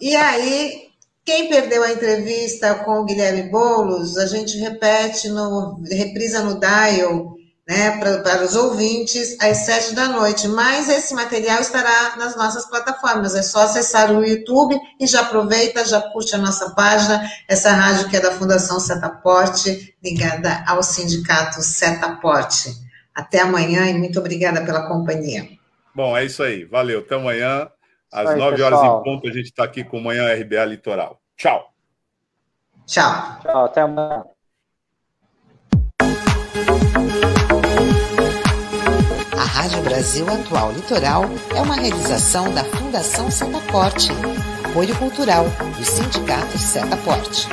E aí, quem perdeu a entrevista com o Guilherme Boulos, a gente repete, no, reprisa no dial, né, para, para os ouvintes, às sete da noite. Mas esse material estará nas nossas plataformas. É só acessar o YouTube e já aproveita, já curte a nossa página, essa rádio que é da Fundação Setaporte, ligada ao Sindicato Setaporte. Até amanhã e muito obrigada pela companhia. Bom, é isso aí. Valeu. Até amanhã. Às aí, 9 horas em ponto, a gente está aqui com Manhã RBA Litoral. Tchau. Tchau. Tchau, até amanhã. A Rádio Brasil Atual Litoral é uma realização da Fundação Setaporte, apoio cultural do Sindicato Setaporte.